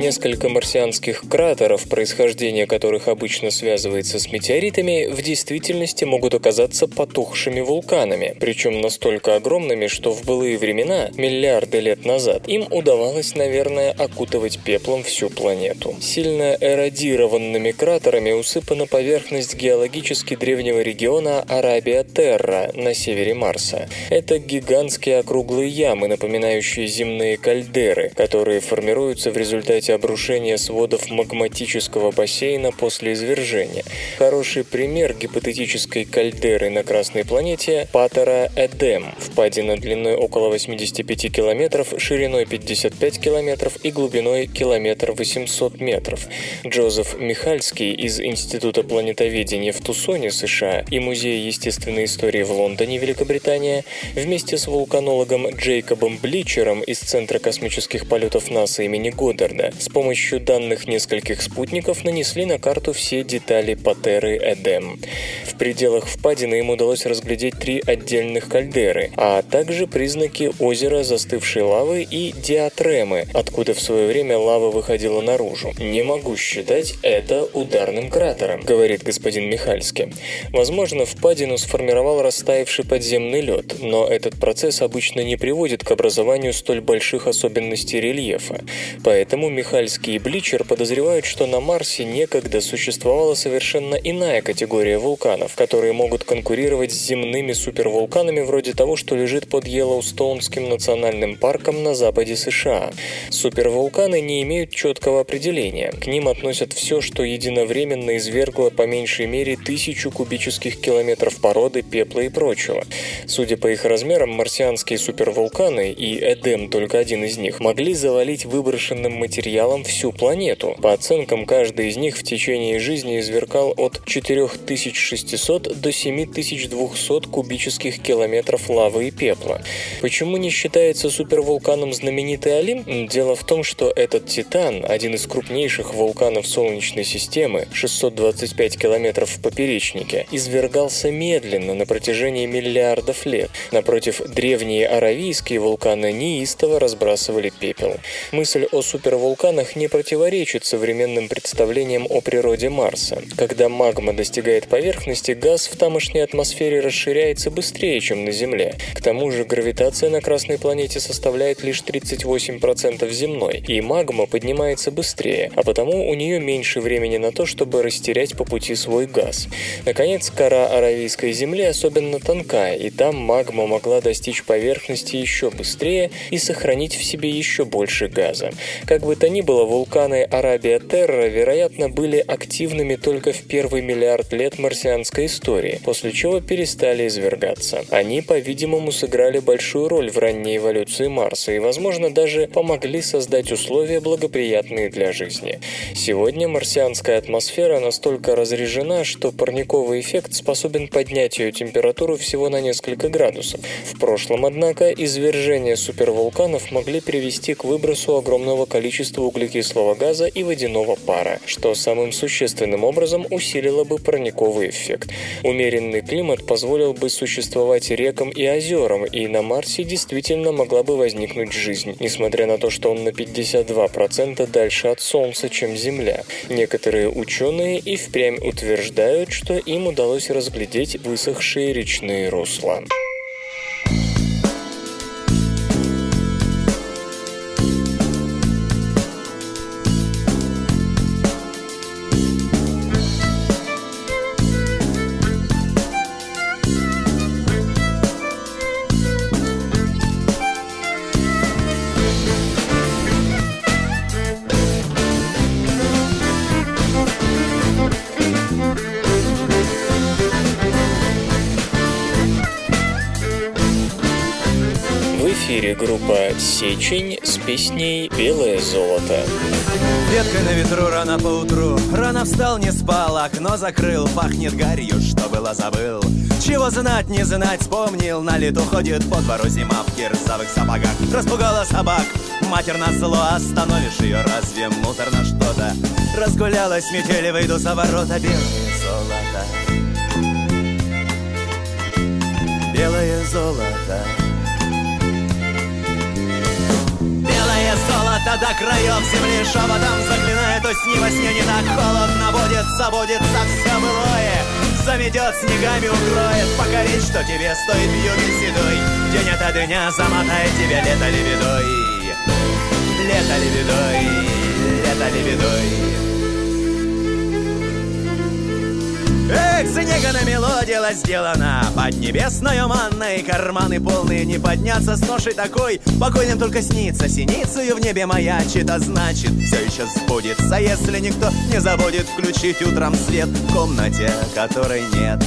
Несколько марсианских кратеров, происхождение которых обычно связывается с метеоритами, в действительности могут оказаться потухшими вулканами, причем настолько огромными, что в былые времена, миллиарды лет назад, им удавалось, наверное, окутывать пеплом всю планету. Сильно эродированными кратерами усыпана поверхность геологически древнего региона Арабия-Терра на севере Марса. Это гигантские округлые ямы, напоминающие земные кальдеры, которые формируются в результате обрушения сводов магматического бассейна после извержения. Хороший пример гипотетической кальдеры на Красной планете – Патера Эдем, впадина длиной около 85 километров, шириной 55 километров и глубиной километр 800 метров. Джозеф Михальский из Института планетоведения в Тусоне, США и Музея естественной истории в Лондоне, Великобритания, вместе с вулканологом Джейкобом Бличером из Центра космических полетов НАСА имени Годдарда с помощью данных нескольких спутников нанесли на карту все детали Патеры Эдем. В пределах впадины им удалось разглядеть три отдельных кальдеры, а также признаки озера застывшей лавы и диатремы, откуда в свое время лава выходила наружу. «Не могу считать это ударным кратером», — говорит господин Михальский. Возможно, впадину сформировал растаявший подземный лед, но этот процесс обычно не приводит к образованию столь больших особенностей рельефа. Поэтому Михальский Михальский и Бличер подозревают, что на Марсе некогда существовала совершенно иная категория вулканов, которые могут конкурировать с земными супервулканами вроде того, что лежит под Йеллоустоунским национальным парком на западе США. Супервулканы не имеют четкого определения. К ним относят все, что единовременно извергло по меньшей мере тысячу кубических километров породы, пепла и прочего. Судя по их размерам, марсианские супервулканы, и Эдем только один из них, могли завалить выброшенным материалом материалом всю планету. По оценкам, каждый из них в течение жизни извергал от 4600 до 7200 кубических километров лавы и пепла. Почему не считается супервулканом знаменитый Олимп? Дело в том, что этот Титан, один из крупнейших вулканов Солнечной системы, 625 километров в поперечнике, извергался медленно на протяжении миллиардов лет. Напротив, древние аравийские вулканы неистово разбрасывали пепел. Мысль о супервулкане вулканах не противоречит современным представлениям о природе Марса. Когда магма достигает поверхности, газ в тамошней атмосфере расширяется быстрее, чем на Земле. К тому же гравитация на Красной планете составляет лишь 38% земной, и магма поднимается быстрее, а потому у нее меньше времени на то, чтобы растерять по пути свой газ. Наконец, кора Аравийской земли особенно тонкая, и там магма могла достичь поверхности еще быстрее и сохранить в себе еще больше газа. Как бы то ни было, вулканы Арабия Терра, вероятно, были активными только в первый миллиард лет марсианской истории, после чего перестали извергаться. Они, по-видимому, сыграли большую роль в ранней эволюции Марса и, возможно, даже помогли создать условия, благоприятные для жизни. Сегодня марсианская атмосфера настолько разрежена, что парниковый эффект способен поднять ее температуру всего на несколько градусов. В прошлом, однако, извержения супервулканов могли привести к выбросу огромного количества углекислого газа и водяного пара, что самым существенным образом усилило бы парниковый эффект. Умеренный климат позволил бы существовать рекам и озерам, и на Марсе действительно могла бы возникнуть жизнь, несмотря на то, что он на 52% дальше от Солнца, чем Земля. Некоторые ученые и впрямь утверждают, что им удалось разглядеть высохшие речные русла. «Сечень» с песней «Белое золото». Веткой на ветру рано поутру. Рано встал, не спал, окно закрыл Пахнет гарью, что было забыл. Чего знать, не знать, вспомнил. На лету ходит по двору зима в кирзовых сапогах. Распугала собак, матер на зло Остановишь ее, разве мусорно что-то? Разгулялась метели, выйду за ворота. Белое золото. Белое золото Белое золото до краев земли шепотом заклинает Осень во сне не так холодно будет, забудется все былое. Заметет снегами, укроет, покорить, что тебе стоит в юге седой. День ото дня замотает тебя лето лебедой. Лето лебедой, лето лебедой Эх, снега мелодия сделана. Под небесною манной Карманы полные не подняться. С ношей такой Покойным только снится. Синицею в небе маячит А значит, все еще сбудется Если никто не забудет включить утром свет В комнате, которой нет.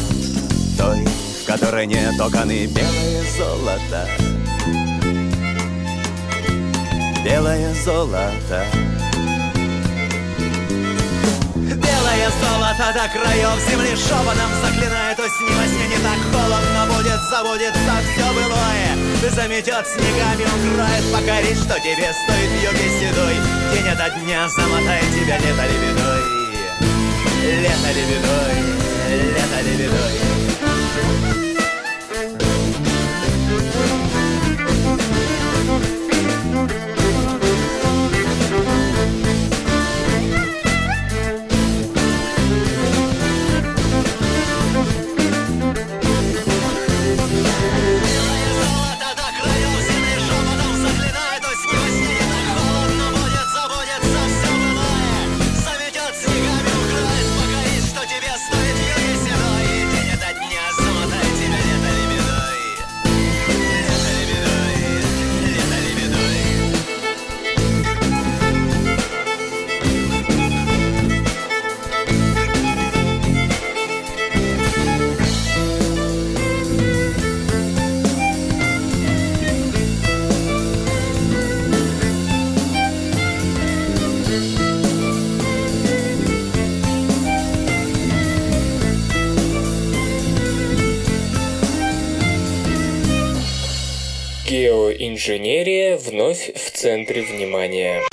Той, в которой нет окон и белое золото. Белое золото Белое золото до краев земли шепотом заклинает Осень во сне не так холодно будет, забудется все былое. Заметет снегами, укроет, покорит, что тебе стоит в юге седой. День ото дня замотает тебя лето лебедой. Лето лебедой, лето лебедой Геоинженерия вновь в центре внимания.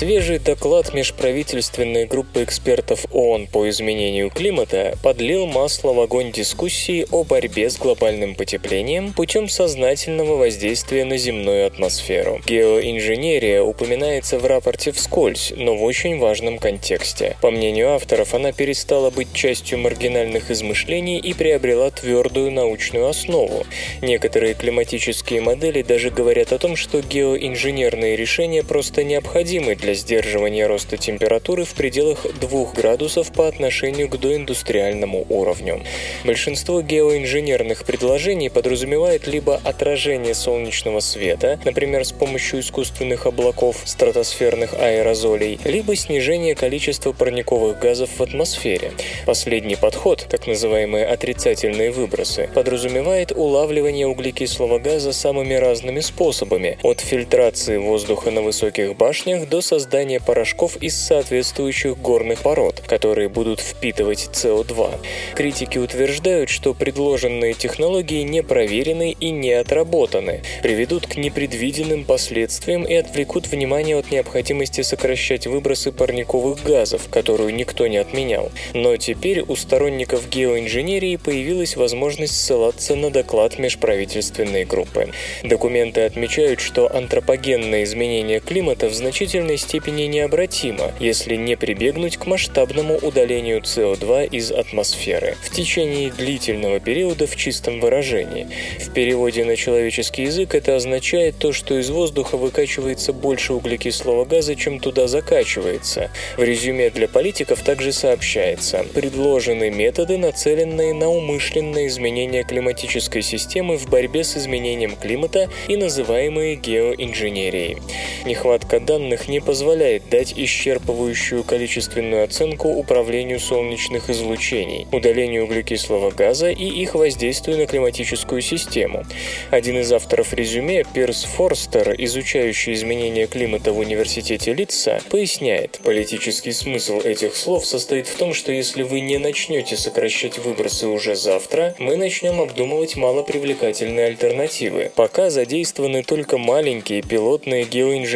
Свежий доклад межправительственной группы экспертов ООН по изменению климата подлил масло в огонь дискуссии о борьбе с глобальным потеплением путем сознательного воздействия на земную атмосферу. Геоинженерия упоминается в рапорте вскользь, но в очень важном контексте. По мнению авторов, она перестала быть частью маргинальных измышлений и приобрела твердую научную основу. Некоторые климатические модели даже говорят о том, что геоинженерные решения просто необходимы для сдерживания роста температуры в пределах 2 градусов по отношению к доиндустриальному уровню. Большинство геоинженерных предложений подразумевает либо отражение солнечного света, например, с помощью искусственных облаков, стратосферных аэрозолей, либо снижение количества парниковых газов в атмосфере. Последний подход, так называемые отрицательные выбросы, подразумевает улавливание углекислого газа самыми разными способами, от фильтрации воздуха на высоких башнях до создания порошков из соответствующих горных пород, которые будут впитывать СО2. Критики утверждают, что предложенные технологии не проверены и не отработаны, приведут к непредвиденным последствиям и отвлекут внимание от необходимости сокращать выбросы парниковых газов, которую никто не отменял. Но теперь у сторонников геоинженерии появилась возможность ссылаться на доклад межправительственной группы. Документы отмечают, что антропогенное изменение климата в значительной степени необратимо, если не прибегнуть к масштабному удалению СО2 из атмосферы в течение длительного периода в чистом выражении. В переводе на человеческий язык это означает то, что из воздуха выкачивается больше углекислого газа, чем туда закачивается. В резюме для политиков также сообщается, предложены методы, нацеленные на умышленное изменение климатической системы в борьбе с изменением климата и называемые геоинженерией. Нехватка данных не позволяет дать исчерпывающую количественную оценку управлению солнечных излучений, удалению углекислого газа и их воздействию на климатическую систему. Один из авторов резюме, Пирс Форстер, изучающий изменения климата в университете Литца, поясняет, политический смысл этих слов состоит в том, что если вы не начнете сокращать выбросы уже завтра, мы начнем обдумывать малопривлекательные альтернативы. Пока задействованы только маленькие пилотные геоинженерные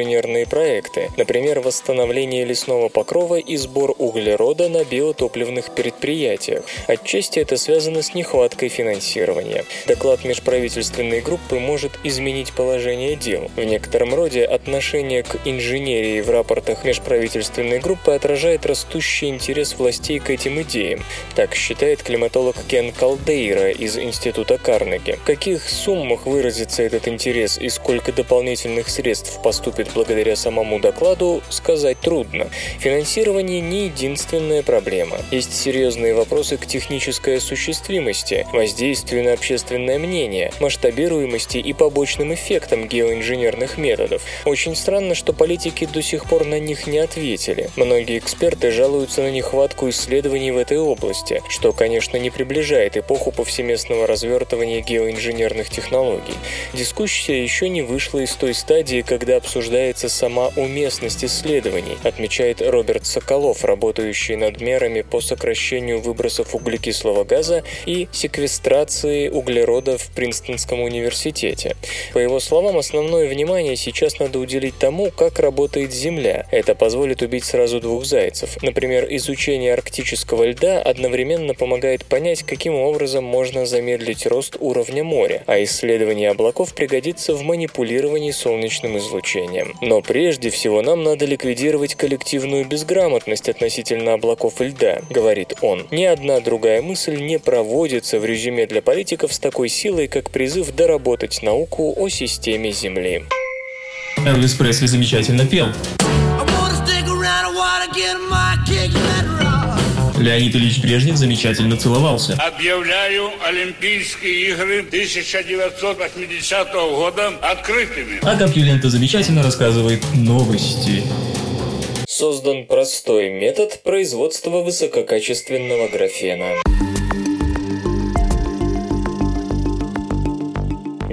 проекты, например, восстановление лесного покрова и сбор углерода на биотопливных предприятиях. Отчасти это связано с нехваткой финансирования. Доклад межправительственной группы может изменить положение дел. В некотором роде отношение к инженерии в рапортах межправительственной группы отражает растущий интерес властей к этим идеям. Так считает климатолог Кен Калдейра из Института Карнеги. В каких суммах выразится этот интерес и сколько дополнительных средств поступит благодаря самому докладу, сказать трудно. Финансирование не единственная проблема. Есть серьезные вопросы к технической осуществимости, воздействию на общественное мнение, масштабируемости и побочным эффектам геоинженерных методов. Очень странно, что политики до сих пор на них не ответили. Многие эксперты жалуются на нехватку исследований в этой области, что, конечно, не приближает эпоху повсеместного развертывания геоинженерных технологий. Дискуссия еще не вышла из той стадии, когда обсуждается сама уместность исследований, отмечает Роберт Соколов, работающий над мерами по сокращению выбросов углекислого газа и секвестрации углерода в Принстонском университете. По его словам, основное внимание сейчас надо уделить тому, как работает Земля. Это позволит убить сразу двух зайцев. Например, изучение арктического льда одновременно помогает понять, каким образом можно замедлить рост уровня моря, а исследование облаков пригодится в манипулировании солнечным излучением. Но прежде всего нам надо ликвидировать коллективную безграмотность относительно облаков и льда, говорит он. Ни одна другая мысль не проводится в резюме для политиков с такой силой, как призыв доработать науку о системе Земли. Элвис Пресли замечательно пел. Леонид Ильич Брежнев замечательно целовался. Объявляю Олимпийские игры 1980 года открытыми. А Компьюлента замечательно рассказывает новости. Создан простой метод производства высококачественного графена.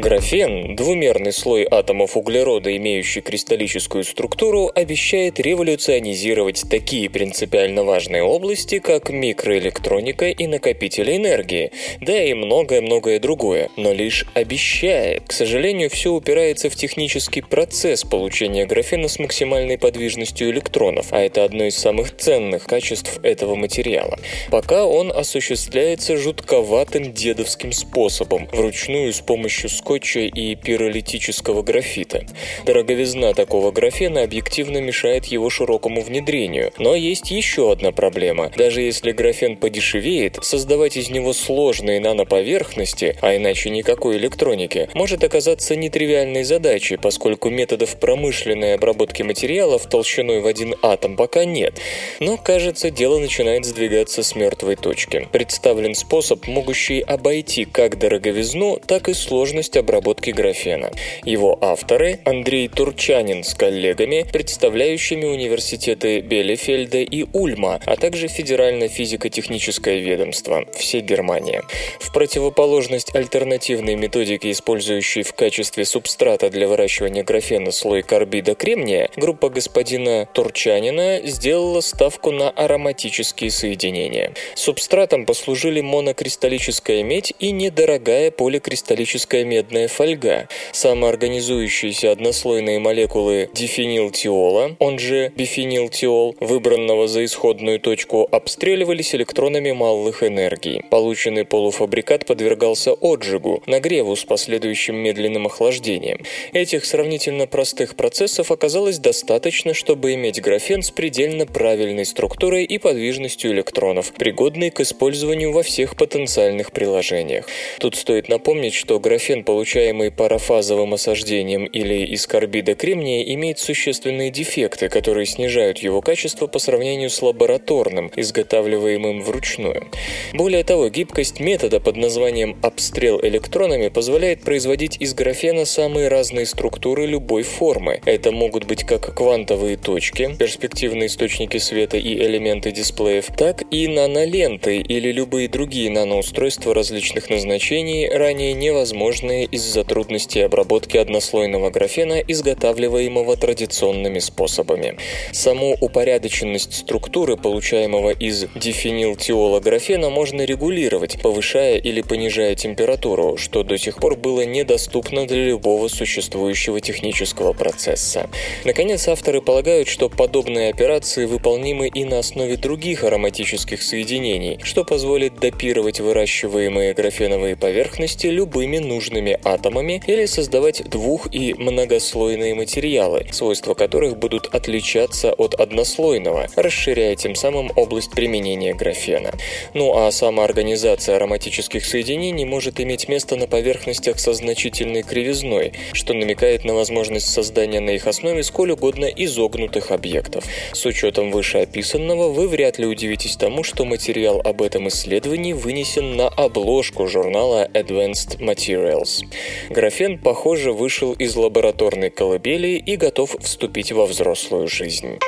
Графен, двумерный слой атомов углерода, имеющий кристаллическую структуру, обещает революционизировать такие принципиально важные области, как микроэлектроника и накопители энергии, да и многое-многое другое, но лишь обещает. К сожалению, все упирается в технический процесс получения графена с максимальной подвижностью электронов, а это одно из самых ценных качеств этого материала. Пока он осуществляется жутковатым дедовским способом, вручную с помощью скотча и пиролитического графита. Дороговизна такого графена объективно мешает его широкому внедрению. Но есть еще одна проблема. Даже если графен подешевеет, создавать из него сложные наноповерхности, а иначе никакой электроники, может оказаться нетривиальной задачей, поскольку методов промышленной обработки материалов толщиной в один атом пока нет. Но, кажется, дело начинает сдвигаться с мертвой точки. Представлен способ, могущий обойти как дороговизну, так и сложность обработки графена. Его авторы – Андрей Турчанин с коллегами, представляющими университеты Белефельда и Ульма, а также Федеральное физико-техническое ведомство, все Германия. В противоположность альтернативной методике, использующей в качестве субстрата для выращивания графена слой карбида кремния, группа господина Турчанина сделала ставку на ароматические соединения. Субстратом послужили монокристаллическая медь и недорогая поликристаллическая медная фольга. Самоорганизующиеся однослойные молекулы дифенилтиола, он же бифенилтиол, выбранного за исходную точку, обстреливались электронами малых энергий. Полученный полуфабрикат подвергался отжигу, нагреву с последующим медленным охлаждением. Этих сравнительно простых процессов оказалось достаточно, чтобы иметь графен с предельно правильной структурой и подвижностью электронов, пригодный к использованию во всех потенциальных приложениях. Тут стоит напомнить, что графен, получаемый парафазовым осаждением или из карбида кремния, имеет существенные дефекты, которые снижают его качество по сравнению с лабораторным, изготавливаемым вручную. Более того, гибкость метода под названием обстрел электронами позволяет производить из графена самые разные структуры любой формы. Это могут быть как квантовые точки, перспективные источники света и элементы дисплеев, так и наноленты или любые другие наноустройства различных назначений, ранее невозможные из-за трудностей обработки однослойного графена, изготавливаемого традиционными способами. Саму упорядоченность структуры, получаемого из дифенилтиола графена, можно регулировать, повышая или понижая температуру, что до сих пор было недоступно для любого существующего технического процесса. Наконец, авторы полагают, что подобные операции выполнимы и на основе других ароматических соединений, что позволит допировать выращиваемые графеновые поверхности любыми нужными атомами или создавать двух- и многослойные материалы, свойства которых будут отличаться от однослойного, расширяя тем самым область применения графена. Ну а самоорганизация ароматических соединений может иметь место на поверхностях со значительной кривизной, что намекает на возможность создания на их основе сколь угодно изогнутых объектов. С учетом вышеописанного вы вряд ли удивитесь тому, что материал об этом исследовании вынесен на обложку журнала Advanced Materials. Графен, похоже, вышел из лабораторной колыбели и готов вступить во взрослую жизнь.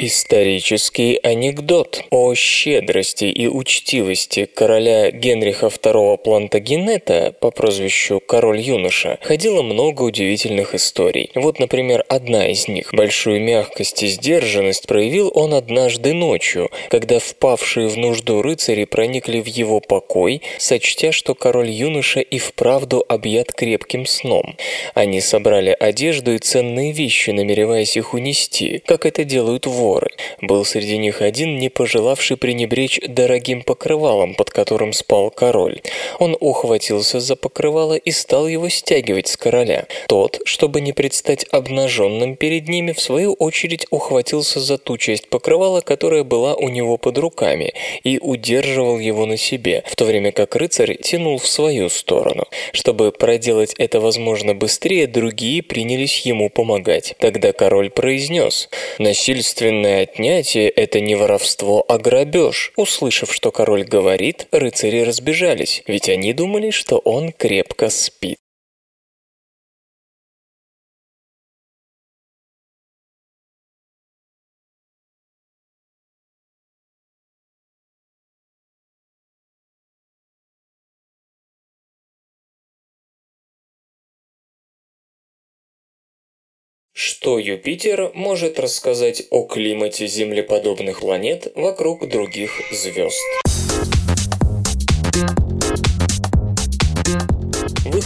Исторический анекдот о щедрости и учтивости короля Генриха II Плантагенета по прозвищу Король-юноша ходило много удивительных историй. Вот, например, одна из них. Большую мягкость и сдержанность проявил он однажды ночью, когда впавшие в нужду рыцари проникли в его покой, сочтя, что король-юноша и вправду объят крепким сном. Они собрали одежду и ценные вещи, намереваясь их унести, как это делают воры воры. Был среди них один, не пожелавший пренебречь дорогим покрывалом, под которым спал король. Он ухватился за покрывало и стал его стягивать с короля. Тот, чтобы не предстать обнаженным перед ними, в свою очередь ухватился за ту часть покрывала, которая была у него под руками, и удерживал его на себе, в то время как рыцарь тянул в свою сторону. Чтобы проделать это возможно быстрее, другие принялись ему помогать. Тогда король произнес «Насильственно Насильственное отнятие – это не воровство, а грабеж. Услышав, что король говорит, рыцари разбежались, ведь они думали, что он крепко спит. Что Юпитер может рассказать о климате землеподобных планет вокруг других звезд?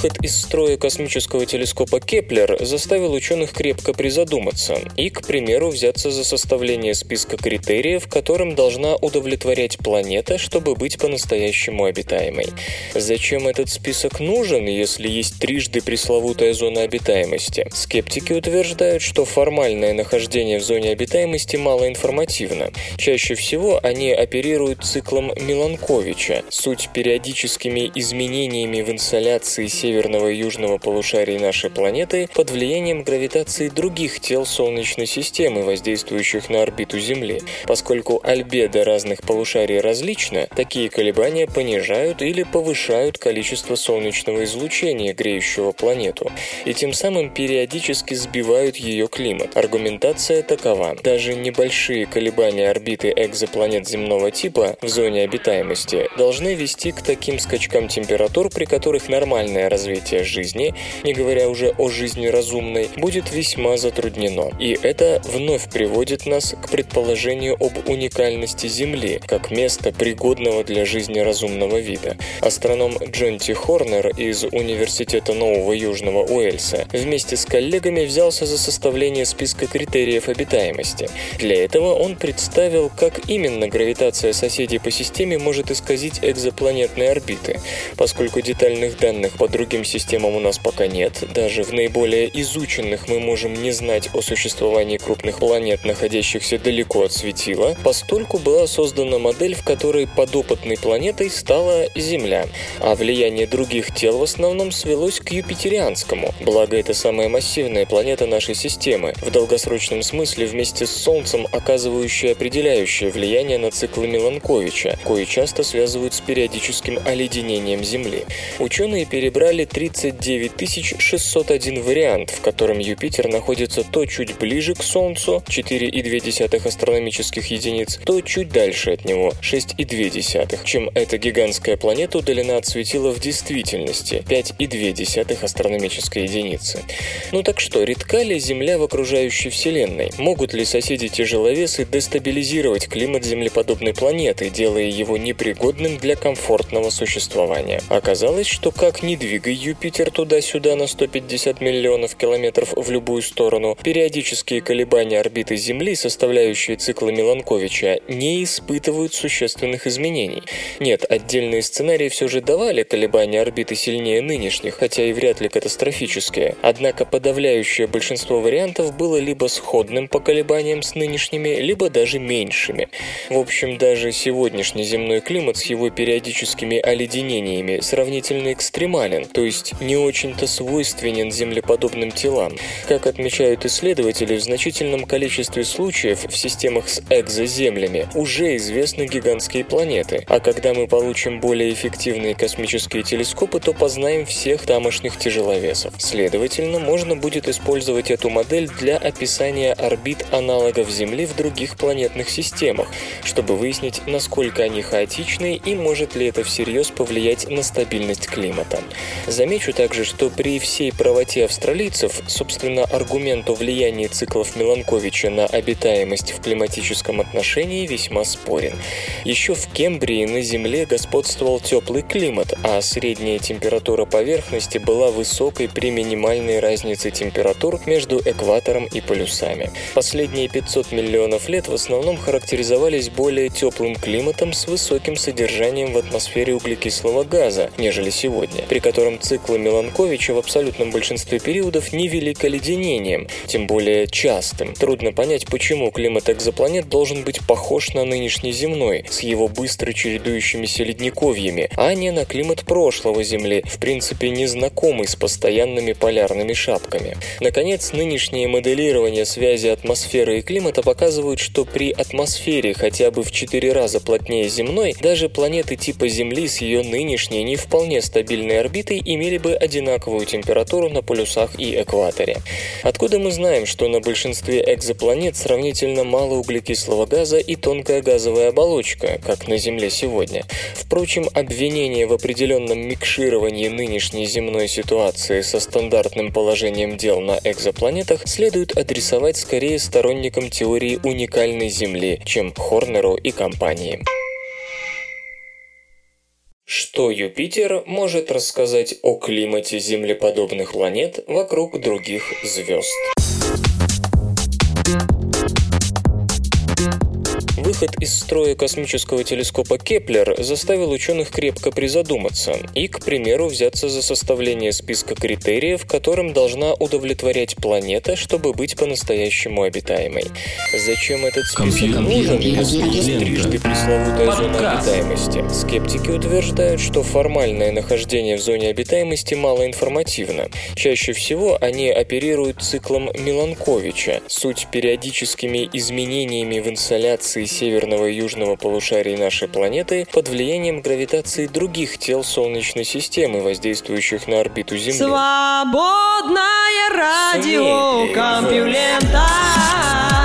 Выход из строя космического телескопа Кеплер заставил ученых крепко призадуматься и, к примеру, взяться за составление списка критериев, которым должна удовлетворять планета, чтобы быть по-настоящему обитаемой. Зачем этот список нужен, если есть трижды пресловутая зона обитаемости? Скептики утверждают, что формальное нахождение в зоне обитаемости малоинформативно. Чаще всего они оперируют циклом Миланковича, суть периодическими изменениями в инсоляции северного и южного полушарий нашей планеты под влиянием гравитации других тел Солнечной системы, воздействующих на орбиту Земли. Поскольку альбедо разных полушарий различно, такие колебания понижают или повышают количество солнечного излучения, греющего планету, и тем самым периодически сбивают ее климат. Аргументация такова. Даже небольшие колебания орбиты экзопланет земного типа в зоне обитаемости должны вести к таким скачкам температур, при которых нормальная развития жизни, не говоря уже о жизни разумной, будет весьма затруднено. И это вновь приводит нас к предположению об уникальности Земли, как места, пригодного для жизни разумного вида. Астроном Джонти Хорнер из Университета Нового Южного Уэльса вместе с коллегами взялся за составление списка критериев обитаемости. Для этого он представил, как именно гравитация соседей по системе может исказить экзопланетные орбиты. Поскольку детальных данных по другим системам у нас пока нет. Даже в наиболее изученных мы можем не знать о существовании крупных планет, находящихся далеко от светила, постольку была создана модель, в которой подопытной планетой стала Земля, а влияние других тел в основном свелось к юпитерианскому, благо это самая массивная планета нашей системы, в долгосрочном смысле вместе с Солнцем оказывающая определяющее влияние на циклы Миланковича, кои часто связывают с периодическим оледенением Земли. Ученые перебрали собрали 39 601 вариант, в котором Юпитер находится то чуть ближе к Солнцу, 4,2 астрономических единиц, то чуть дальше от него, 6,2, чем эта гигантская планета удалена от светила в действительности, 5,2 астрономической единицы. Ну так что, редка ли Земля в окружающей Вселенной? Могут ли соседи-тяжеловесы дестабилизировать климат землеподобной планеты, делая его непригодным для комфортного существования? Оказалось, что как ни двигай двигай Юпитер туда-сюда на 150 миллионов километров в любую сторону, периодические колебания орбиты Земли, составляющие циклы Миланковича, не испытывают существенных изменений. Нет, отдельные сценарии все же давали колебания орбиты сильнее нынешних, хотя и вряд ли катастрофические. Однако подавляющее большинство вариантов было либо сходным по колебаниям с нынешними, либо даже меньшими. В общем, даже сегодняшний земной климат с его периодическими оледенениями сравнительно экстремален, то есть не очень-то свойственен землеподобным телам. Как отмечают исследователи, в значительном количестве случаев в системах с экзоземлями уже известны гигантские планеты, а когда мы получим более эффективные космические телескопы, то познаем всех тамошних тяжеловесов. Следовательно, можно будет использовать эту модель для описания орбит аналогов Земли в других планетных системах, чтобы выяснить, насколько они хаотичны и может ли это всерьез повлиять на стабильность климата. Замечу также, что при всей правоте австралийцев, собственно, аргумент о влиянии циклов Меланковича на обитаемость в климатическом отношении весьма спорен. Еще в Кембрии на Земле господствовал теплый климат, а средняя температура поверхности была высокой при минимальной разнице температур между экватором и полюсами. Последние 500 миллионов лет в основном характеризовались более теплым климатом с высоким содержанием в атмосфере углекислого газа, нежели сегодня, при котором котором циклы Меланковича в абсолютном большинстве периодов не вели к оледенениям, тем более частым. Трудно понять, почему климат экзопланет должен быть похож на нынешний земной, с его быстро чередующимися ледниковьями, а не на климат прошлого Земли, в принципе незнакомый с постоянными полярными шапками. Наконец, нынешнее моделирование связи атмосферы и климата показывают, что при атмосфере хотя бы в 4 раза плотнее земной, даже планеты типа Земли с ее нынешней не вполне стабильной орбитой имели бы одинаковую температуру на полюсах и экваторе. Откуда мы знаем, что на большинстве экзопланет сравнительно мало углекислого газа и тонкая газовая оболочка, как на Земле сегодня? Впрочем, обвинение в определенном микшировании нынешней земной ситуации со стандартным положением дел на экзопланетах следует адресовать скорее сторонникам теории уникальной Земли, чем Хорнеру и компании. Что Юпитер может рассказать о климате землеподобных планет вокруг других звезд? Выход из строя космического телескопа Кеплер заставил ученых крепко призадуматься и, к примеру, взяться за составление списка критериев, которым должна удовлетворять планета, чтобы быть по-настоящему обитаемой. Зачем этот список нужен, если есть трижды пресловутая зона обитаемости? Скептики утверждают, что формальное нахождение в зоне обитаемости малоинформативно. Чаще всего они оперируют циклом Миланковича, суть периодическими изменениями в инсоляции северного и южного полушарий нашей планеты под влиянием гравитации других тел Солнечной системы, воздействующих на орбиту Земли. Свободное радио Компьюлента.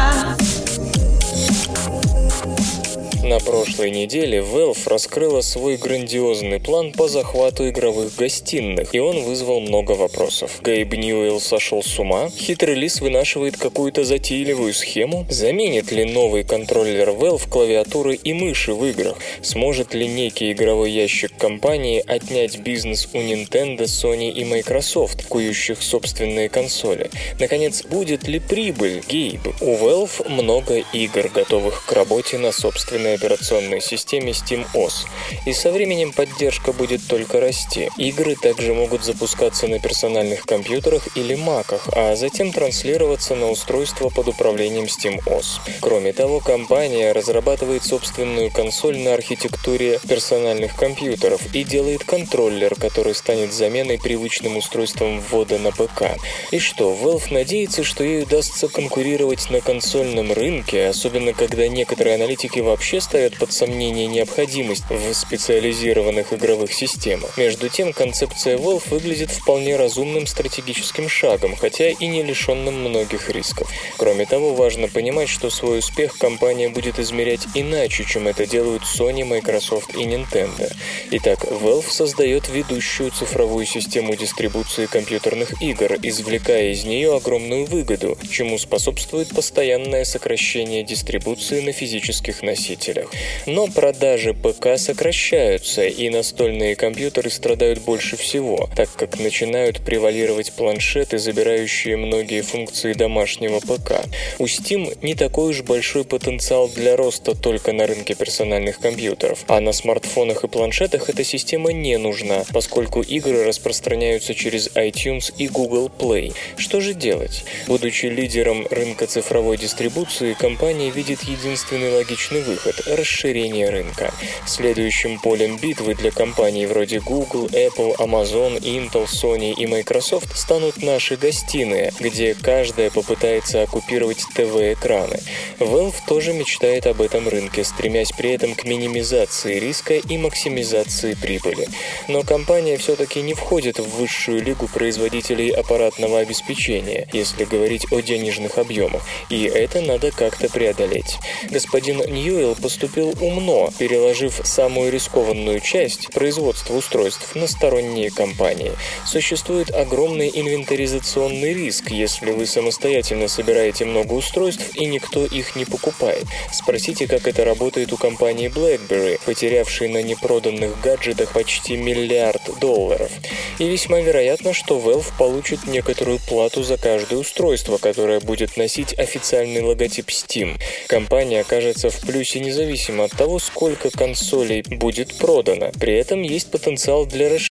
На прошлой неделе Valve раскрыла свой грандиозный план по захвату игровых гостиных, и он вызвал много вопросов. Гейб Ньюэлл сошел с ума? Хитрый лис вынашивает какую-то затейливую схему? Заменит ли новый контроллер Valve клавиатуры и мыши в играх? Сможет ли некий игровой ящик компании отнять бизнес у Nintendo, Sony и Microsoft, кующих собственные консоли? Наконец, будет ли прибыль, Гейб? У Valve много игр, готовых к работе на собственной операционной системе SteamOS, и со временем поддержка будет только расти. Игры также могут запускаться на персональных компьютерах или маках, а затем транслироваться на устройство под управлением SteamOS. Кроме того, компания разрабатывает собственную консоль на архитектуре персональных компьютеров и делает контроллер, который станет заменой привычным устройством ввода на ПК. И что, Valve надеется, что ей удастся конкурировать на консольном рынке, особенно когда некоторые аналитики вообще ставят под сомнение необходимость в специализированных игровых системах. Между тем, концепция Valve выглядит вполне разумным стратегическим шагом, хотя и не лишенным многих рисков. Кроме того, важно понимать, что свой успех компания будет измерять иначе, чем это делают Sony, Microsoft и Nintendo. Итак, Valve создает ведущую цифровую систему дистрибуции компьютерных игр, извлекая из нее огромную выгоду, чему способствует постоянное сокращение дистрибуции на физических носителях. Но продажи ПК сокращаются, и настольные компьютеры страдают больше всего, так как начинают превалировать планшеты, забирающие многие функции домашнего ПК. У Steam не такой уж большой потенциал для роста только на рынке персональных компьютеров, а на смартфонах и планшетах эта система не нужна, поскольку игры распространяются через iTunes и Google Play. Что же делать? Будучи лидером рынка цифровой дистрибуции, компания видит единственный логичный выход – расширение рынка. Следующим полем битвы для компаний вроде Google, Apple, Amazon, Intel, Sony и Microsoft станут наши гостиные, где каждая попытается оккупировать ТВ-экраны. Valve тоже мечтает об этом рынке, стремясь при этом к минимизации риска и максимизации прибыли. Но компания все-таки не входит в высшую лигу производителей аппаратного обеспечения, если говорить о денежных объемах, и это надо как-то преодолеть. Господин Ньюэлл поступил умно, переложив самую рискованную часть производства устройств на сторонние компании. Существует огромный инвентаризационный риск, если вы самостоятельно собираете много устройств и никто их не покупает. Спросите, как это работает у компании BlackBerry, потерявшей на непроданных гаджетах почти миллиард долларов. И весьма вероятно, что Valve получит некоторую плату за каждое устройство, которое будет носить официальный логотип Steam. Компания окажется в плюсе независимо от того, сколько консолей будет продано. При этом есть потенциал для расширения.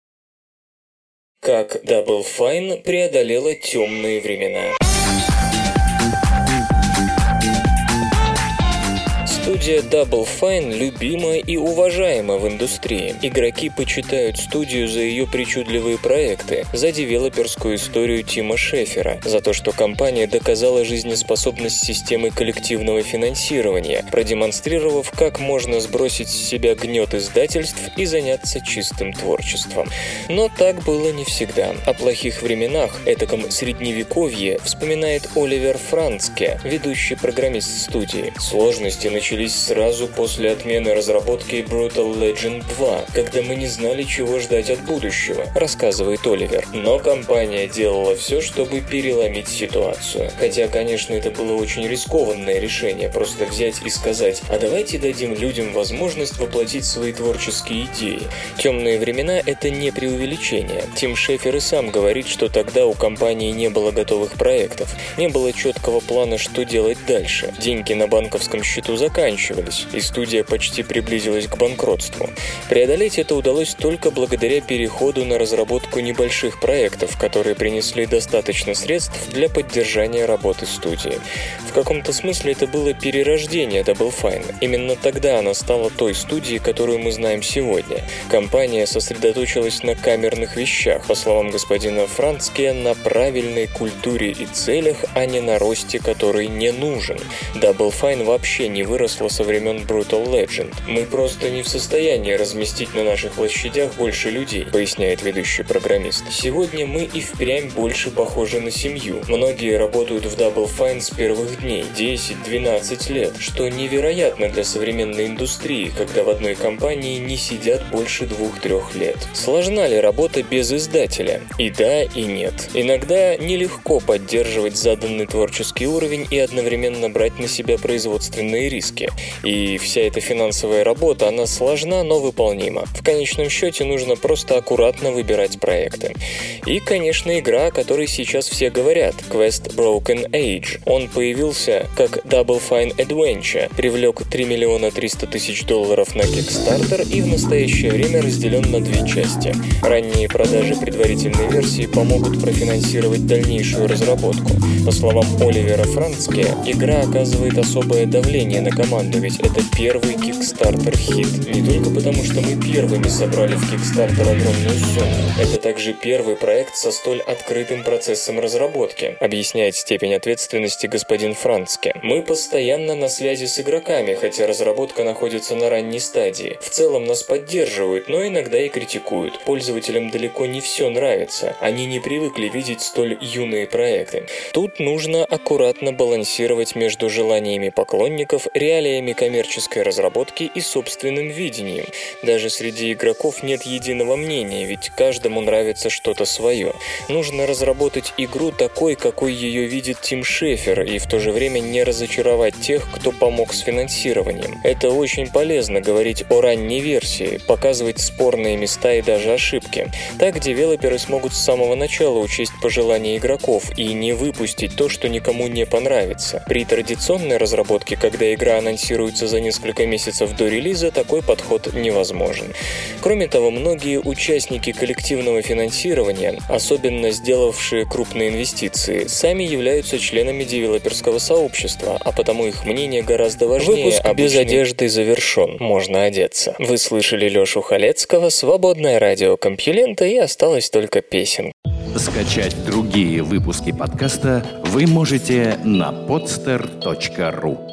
Как Double Fine преодолела темные времена. Студия Double Fine любима и уважаема в индустрии. Игроки почитают студию за ее причудливые проекты, за девелоперскую историю Тима Шефера, за то, что компания доказала жизнеспособность системы коллективного финансирования, продемонстрировав, как можно сбросить с себя гнет издательств и заняться чистым творчеством. Но так было не всегда. О плохих временах, этаком средневековье, вспоминает Оливер Францке, ведущий программист студии. Сложности начались сразу после отмены разработки Brutal Legend 2, когда мы не знали, чего ждать от будущего, рассказывает Оливер. Но компания делала все, чтобы переломить ситуацию. Хотя, конечно, это было очень рискованное решение, просто взять и сказать, а давайте дадим людям возможность воплотить свои творческие идеи. Темные времена — это не преувеличение. Тим Шефер и сам говорит, что тогда у компании не было готовых проектов, не было четкого плана, что делать дальше. Деньги на банковском счету заканчивались, и студия почти приблизилась к банкротству. Преодолеть это удалось только благодаря переходу на разработку небольших проектов, которые принесли достаточно средств для поддержания работы студии. В каком-то смысле это было перерождение Double Fine. Именно тогда она стала той студией, которую мы знаем сегодня. Компания сосредоточилась на камерных вещах, по словам господина Францке, на правильной культуре и целях, а не на росте, который не нужен. Double Fine вообще не выросла со времен Brutal Legend. Мы просто не в состоянии разместить на наших площадях больше людей, поясняет ведущий программист. Сегодня мы и впрямь больше похожи на семью. Многие работают в Double Fine с первых дней, 10-12 лет, что невероятно для современной индустрии, когда в одной компании не сидят больше двух-трех лет. Сложна ли работа без издателя? И да, и нет. Иногда нелегко поддерживать заданный творческий уровень и одновременно брать на себя производственные риски. И вся эта финансовая работа, она сложна, но выполнима. В конечном счете нужно просто аккуратно выбирать проекты. И, конечно, игра, о которой сейчас все говорят, Quest Broken Age. Он появился как Double Fine Adventure, привлек 3 миллиона 300 тысяч долларов на Kickstarter и в настоящее время разделен на две части. Ранние продажи предварительной версии помогут профинансировать дальнейшую разработку. По словам Оливера Францке, игра оказывает особое давление на команду, ведь это первый Kickstarter хит. Не только потому, что мы первыми собрали в Kickstarter огромную сумму, это также первый проект со столь открытым процессом разработки, объясняет степень ответственности господин Францке. Мы постоянно на связи с игроками, хотя разработка находится на ранней стадии. В целом нас поддерживают, но иногда и критикуют. Пользователям далеко не все нравится. Они не привыкли видеть столь юные проекты. Тут нужно аккуратно балансировать между желаниями поклонников, реалиями коммерческой разработки и собственным видением. Даже среди игроков нет единого мнения, ведь каждому нравится что-то свое. Нужно разработать игру такой, какой ее видит Тим Шефер, и в то же время не разочаровать тех, кто помог с финансированием. Это очень полезно говорить о ранней версии, показывать спорные места и даже ошибки. Так девелоперы смогут с самого начала учесть пожелания игроков и не выпустить то, что никому не понравится. При традиционной разработке, когда игра анонсируется за несколько месяцев до релиза, такой подход невозможен. Кроме того, многие участники коллективного финансирования, особенно сделавшие крупные инвестиции, сами являются членами девелоперского сообщества, а потому их мнение гораздо важнее. Выпуск обычной... без одежды завершен, можно одеться. Вы слышали Лешу Халецкого, свободное радио Компьюлента и осталось только песен. Скачать другие выпуски подкаста вы можете на podster.ru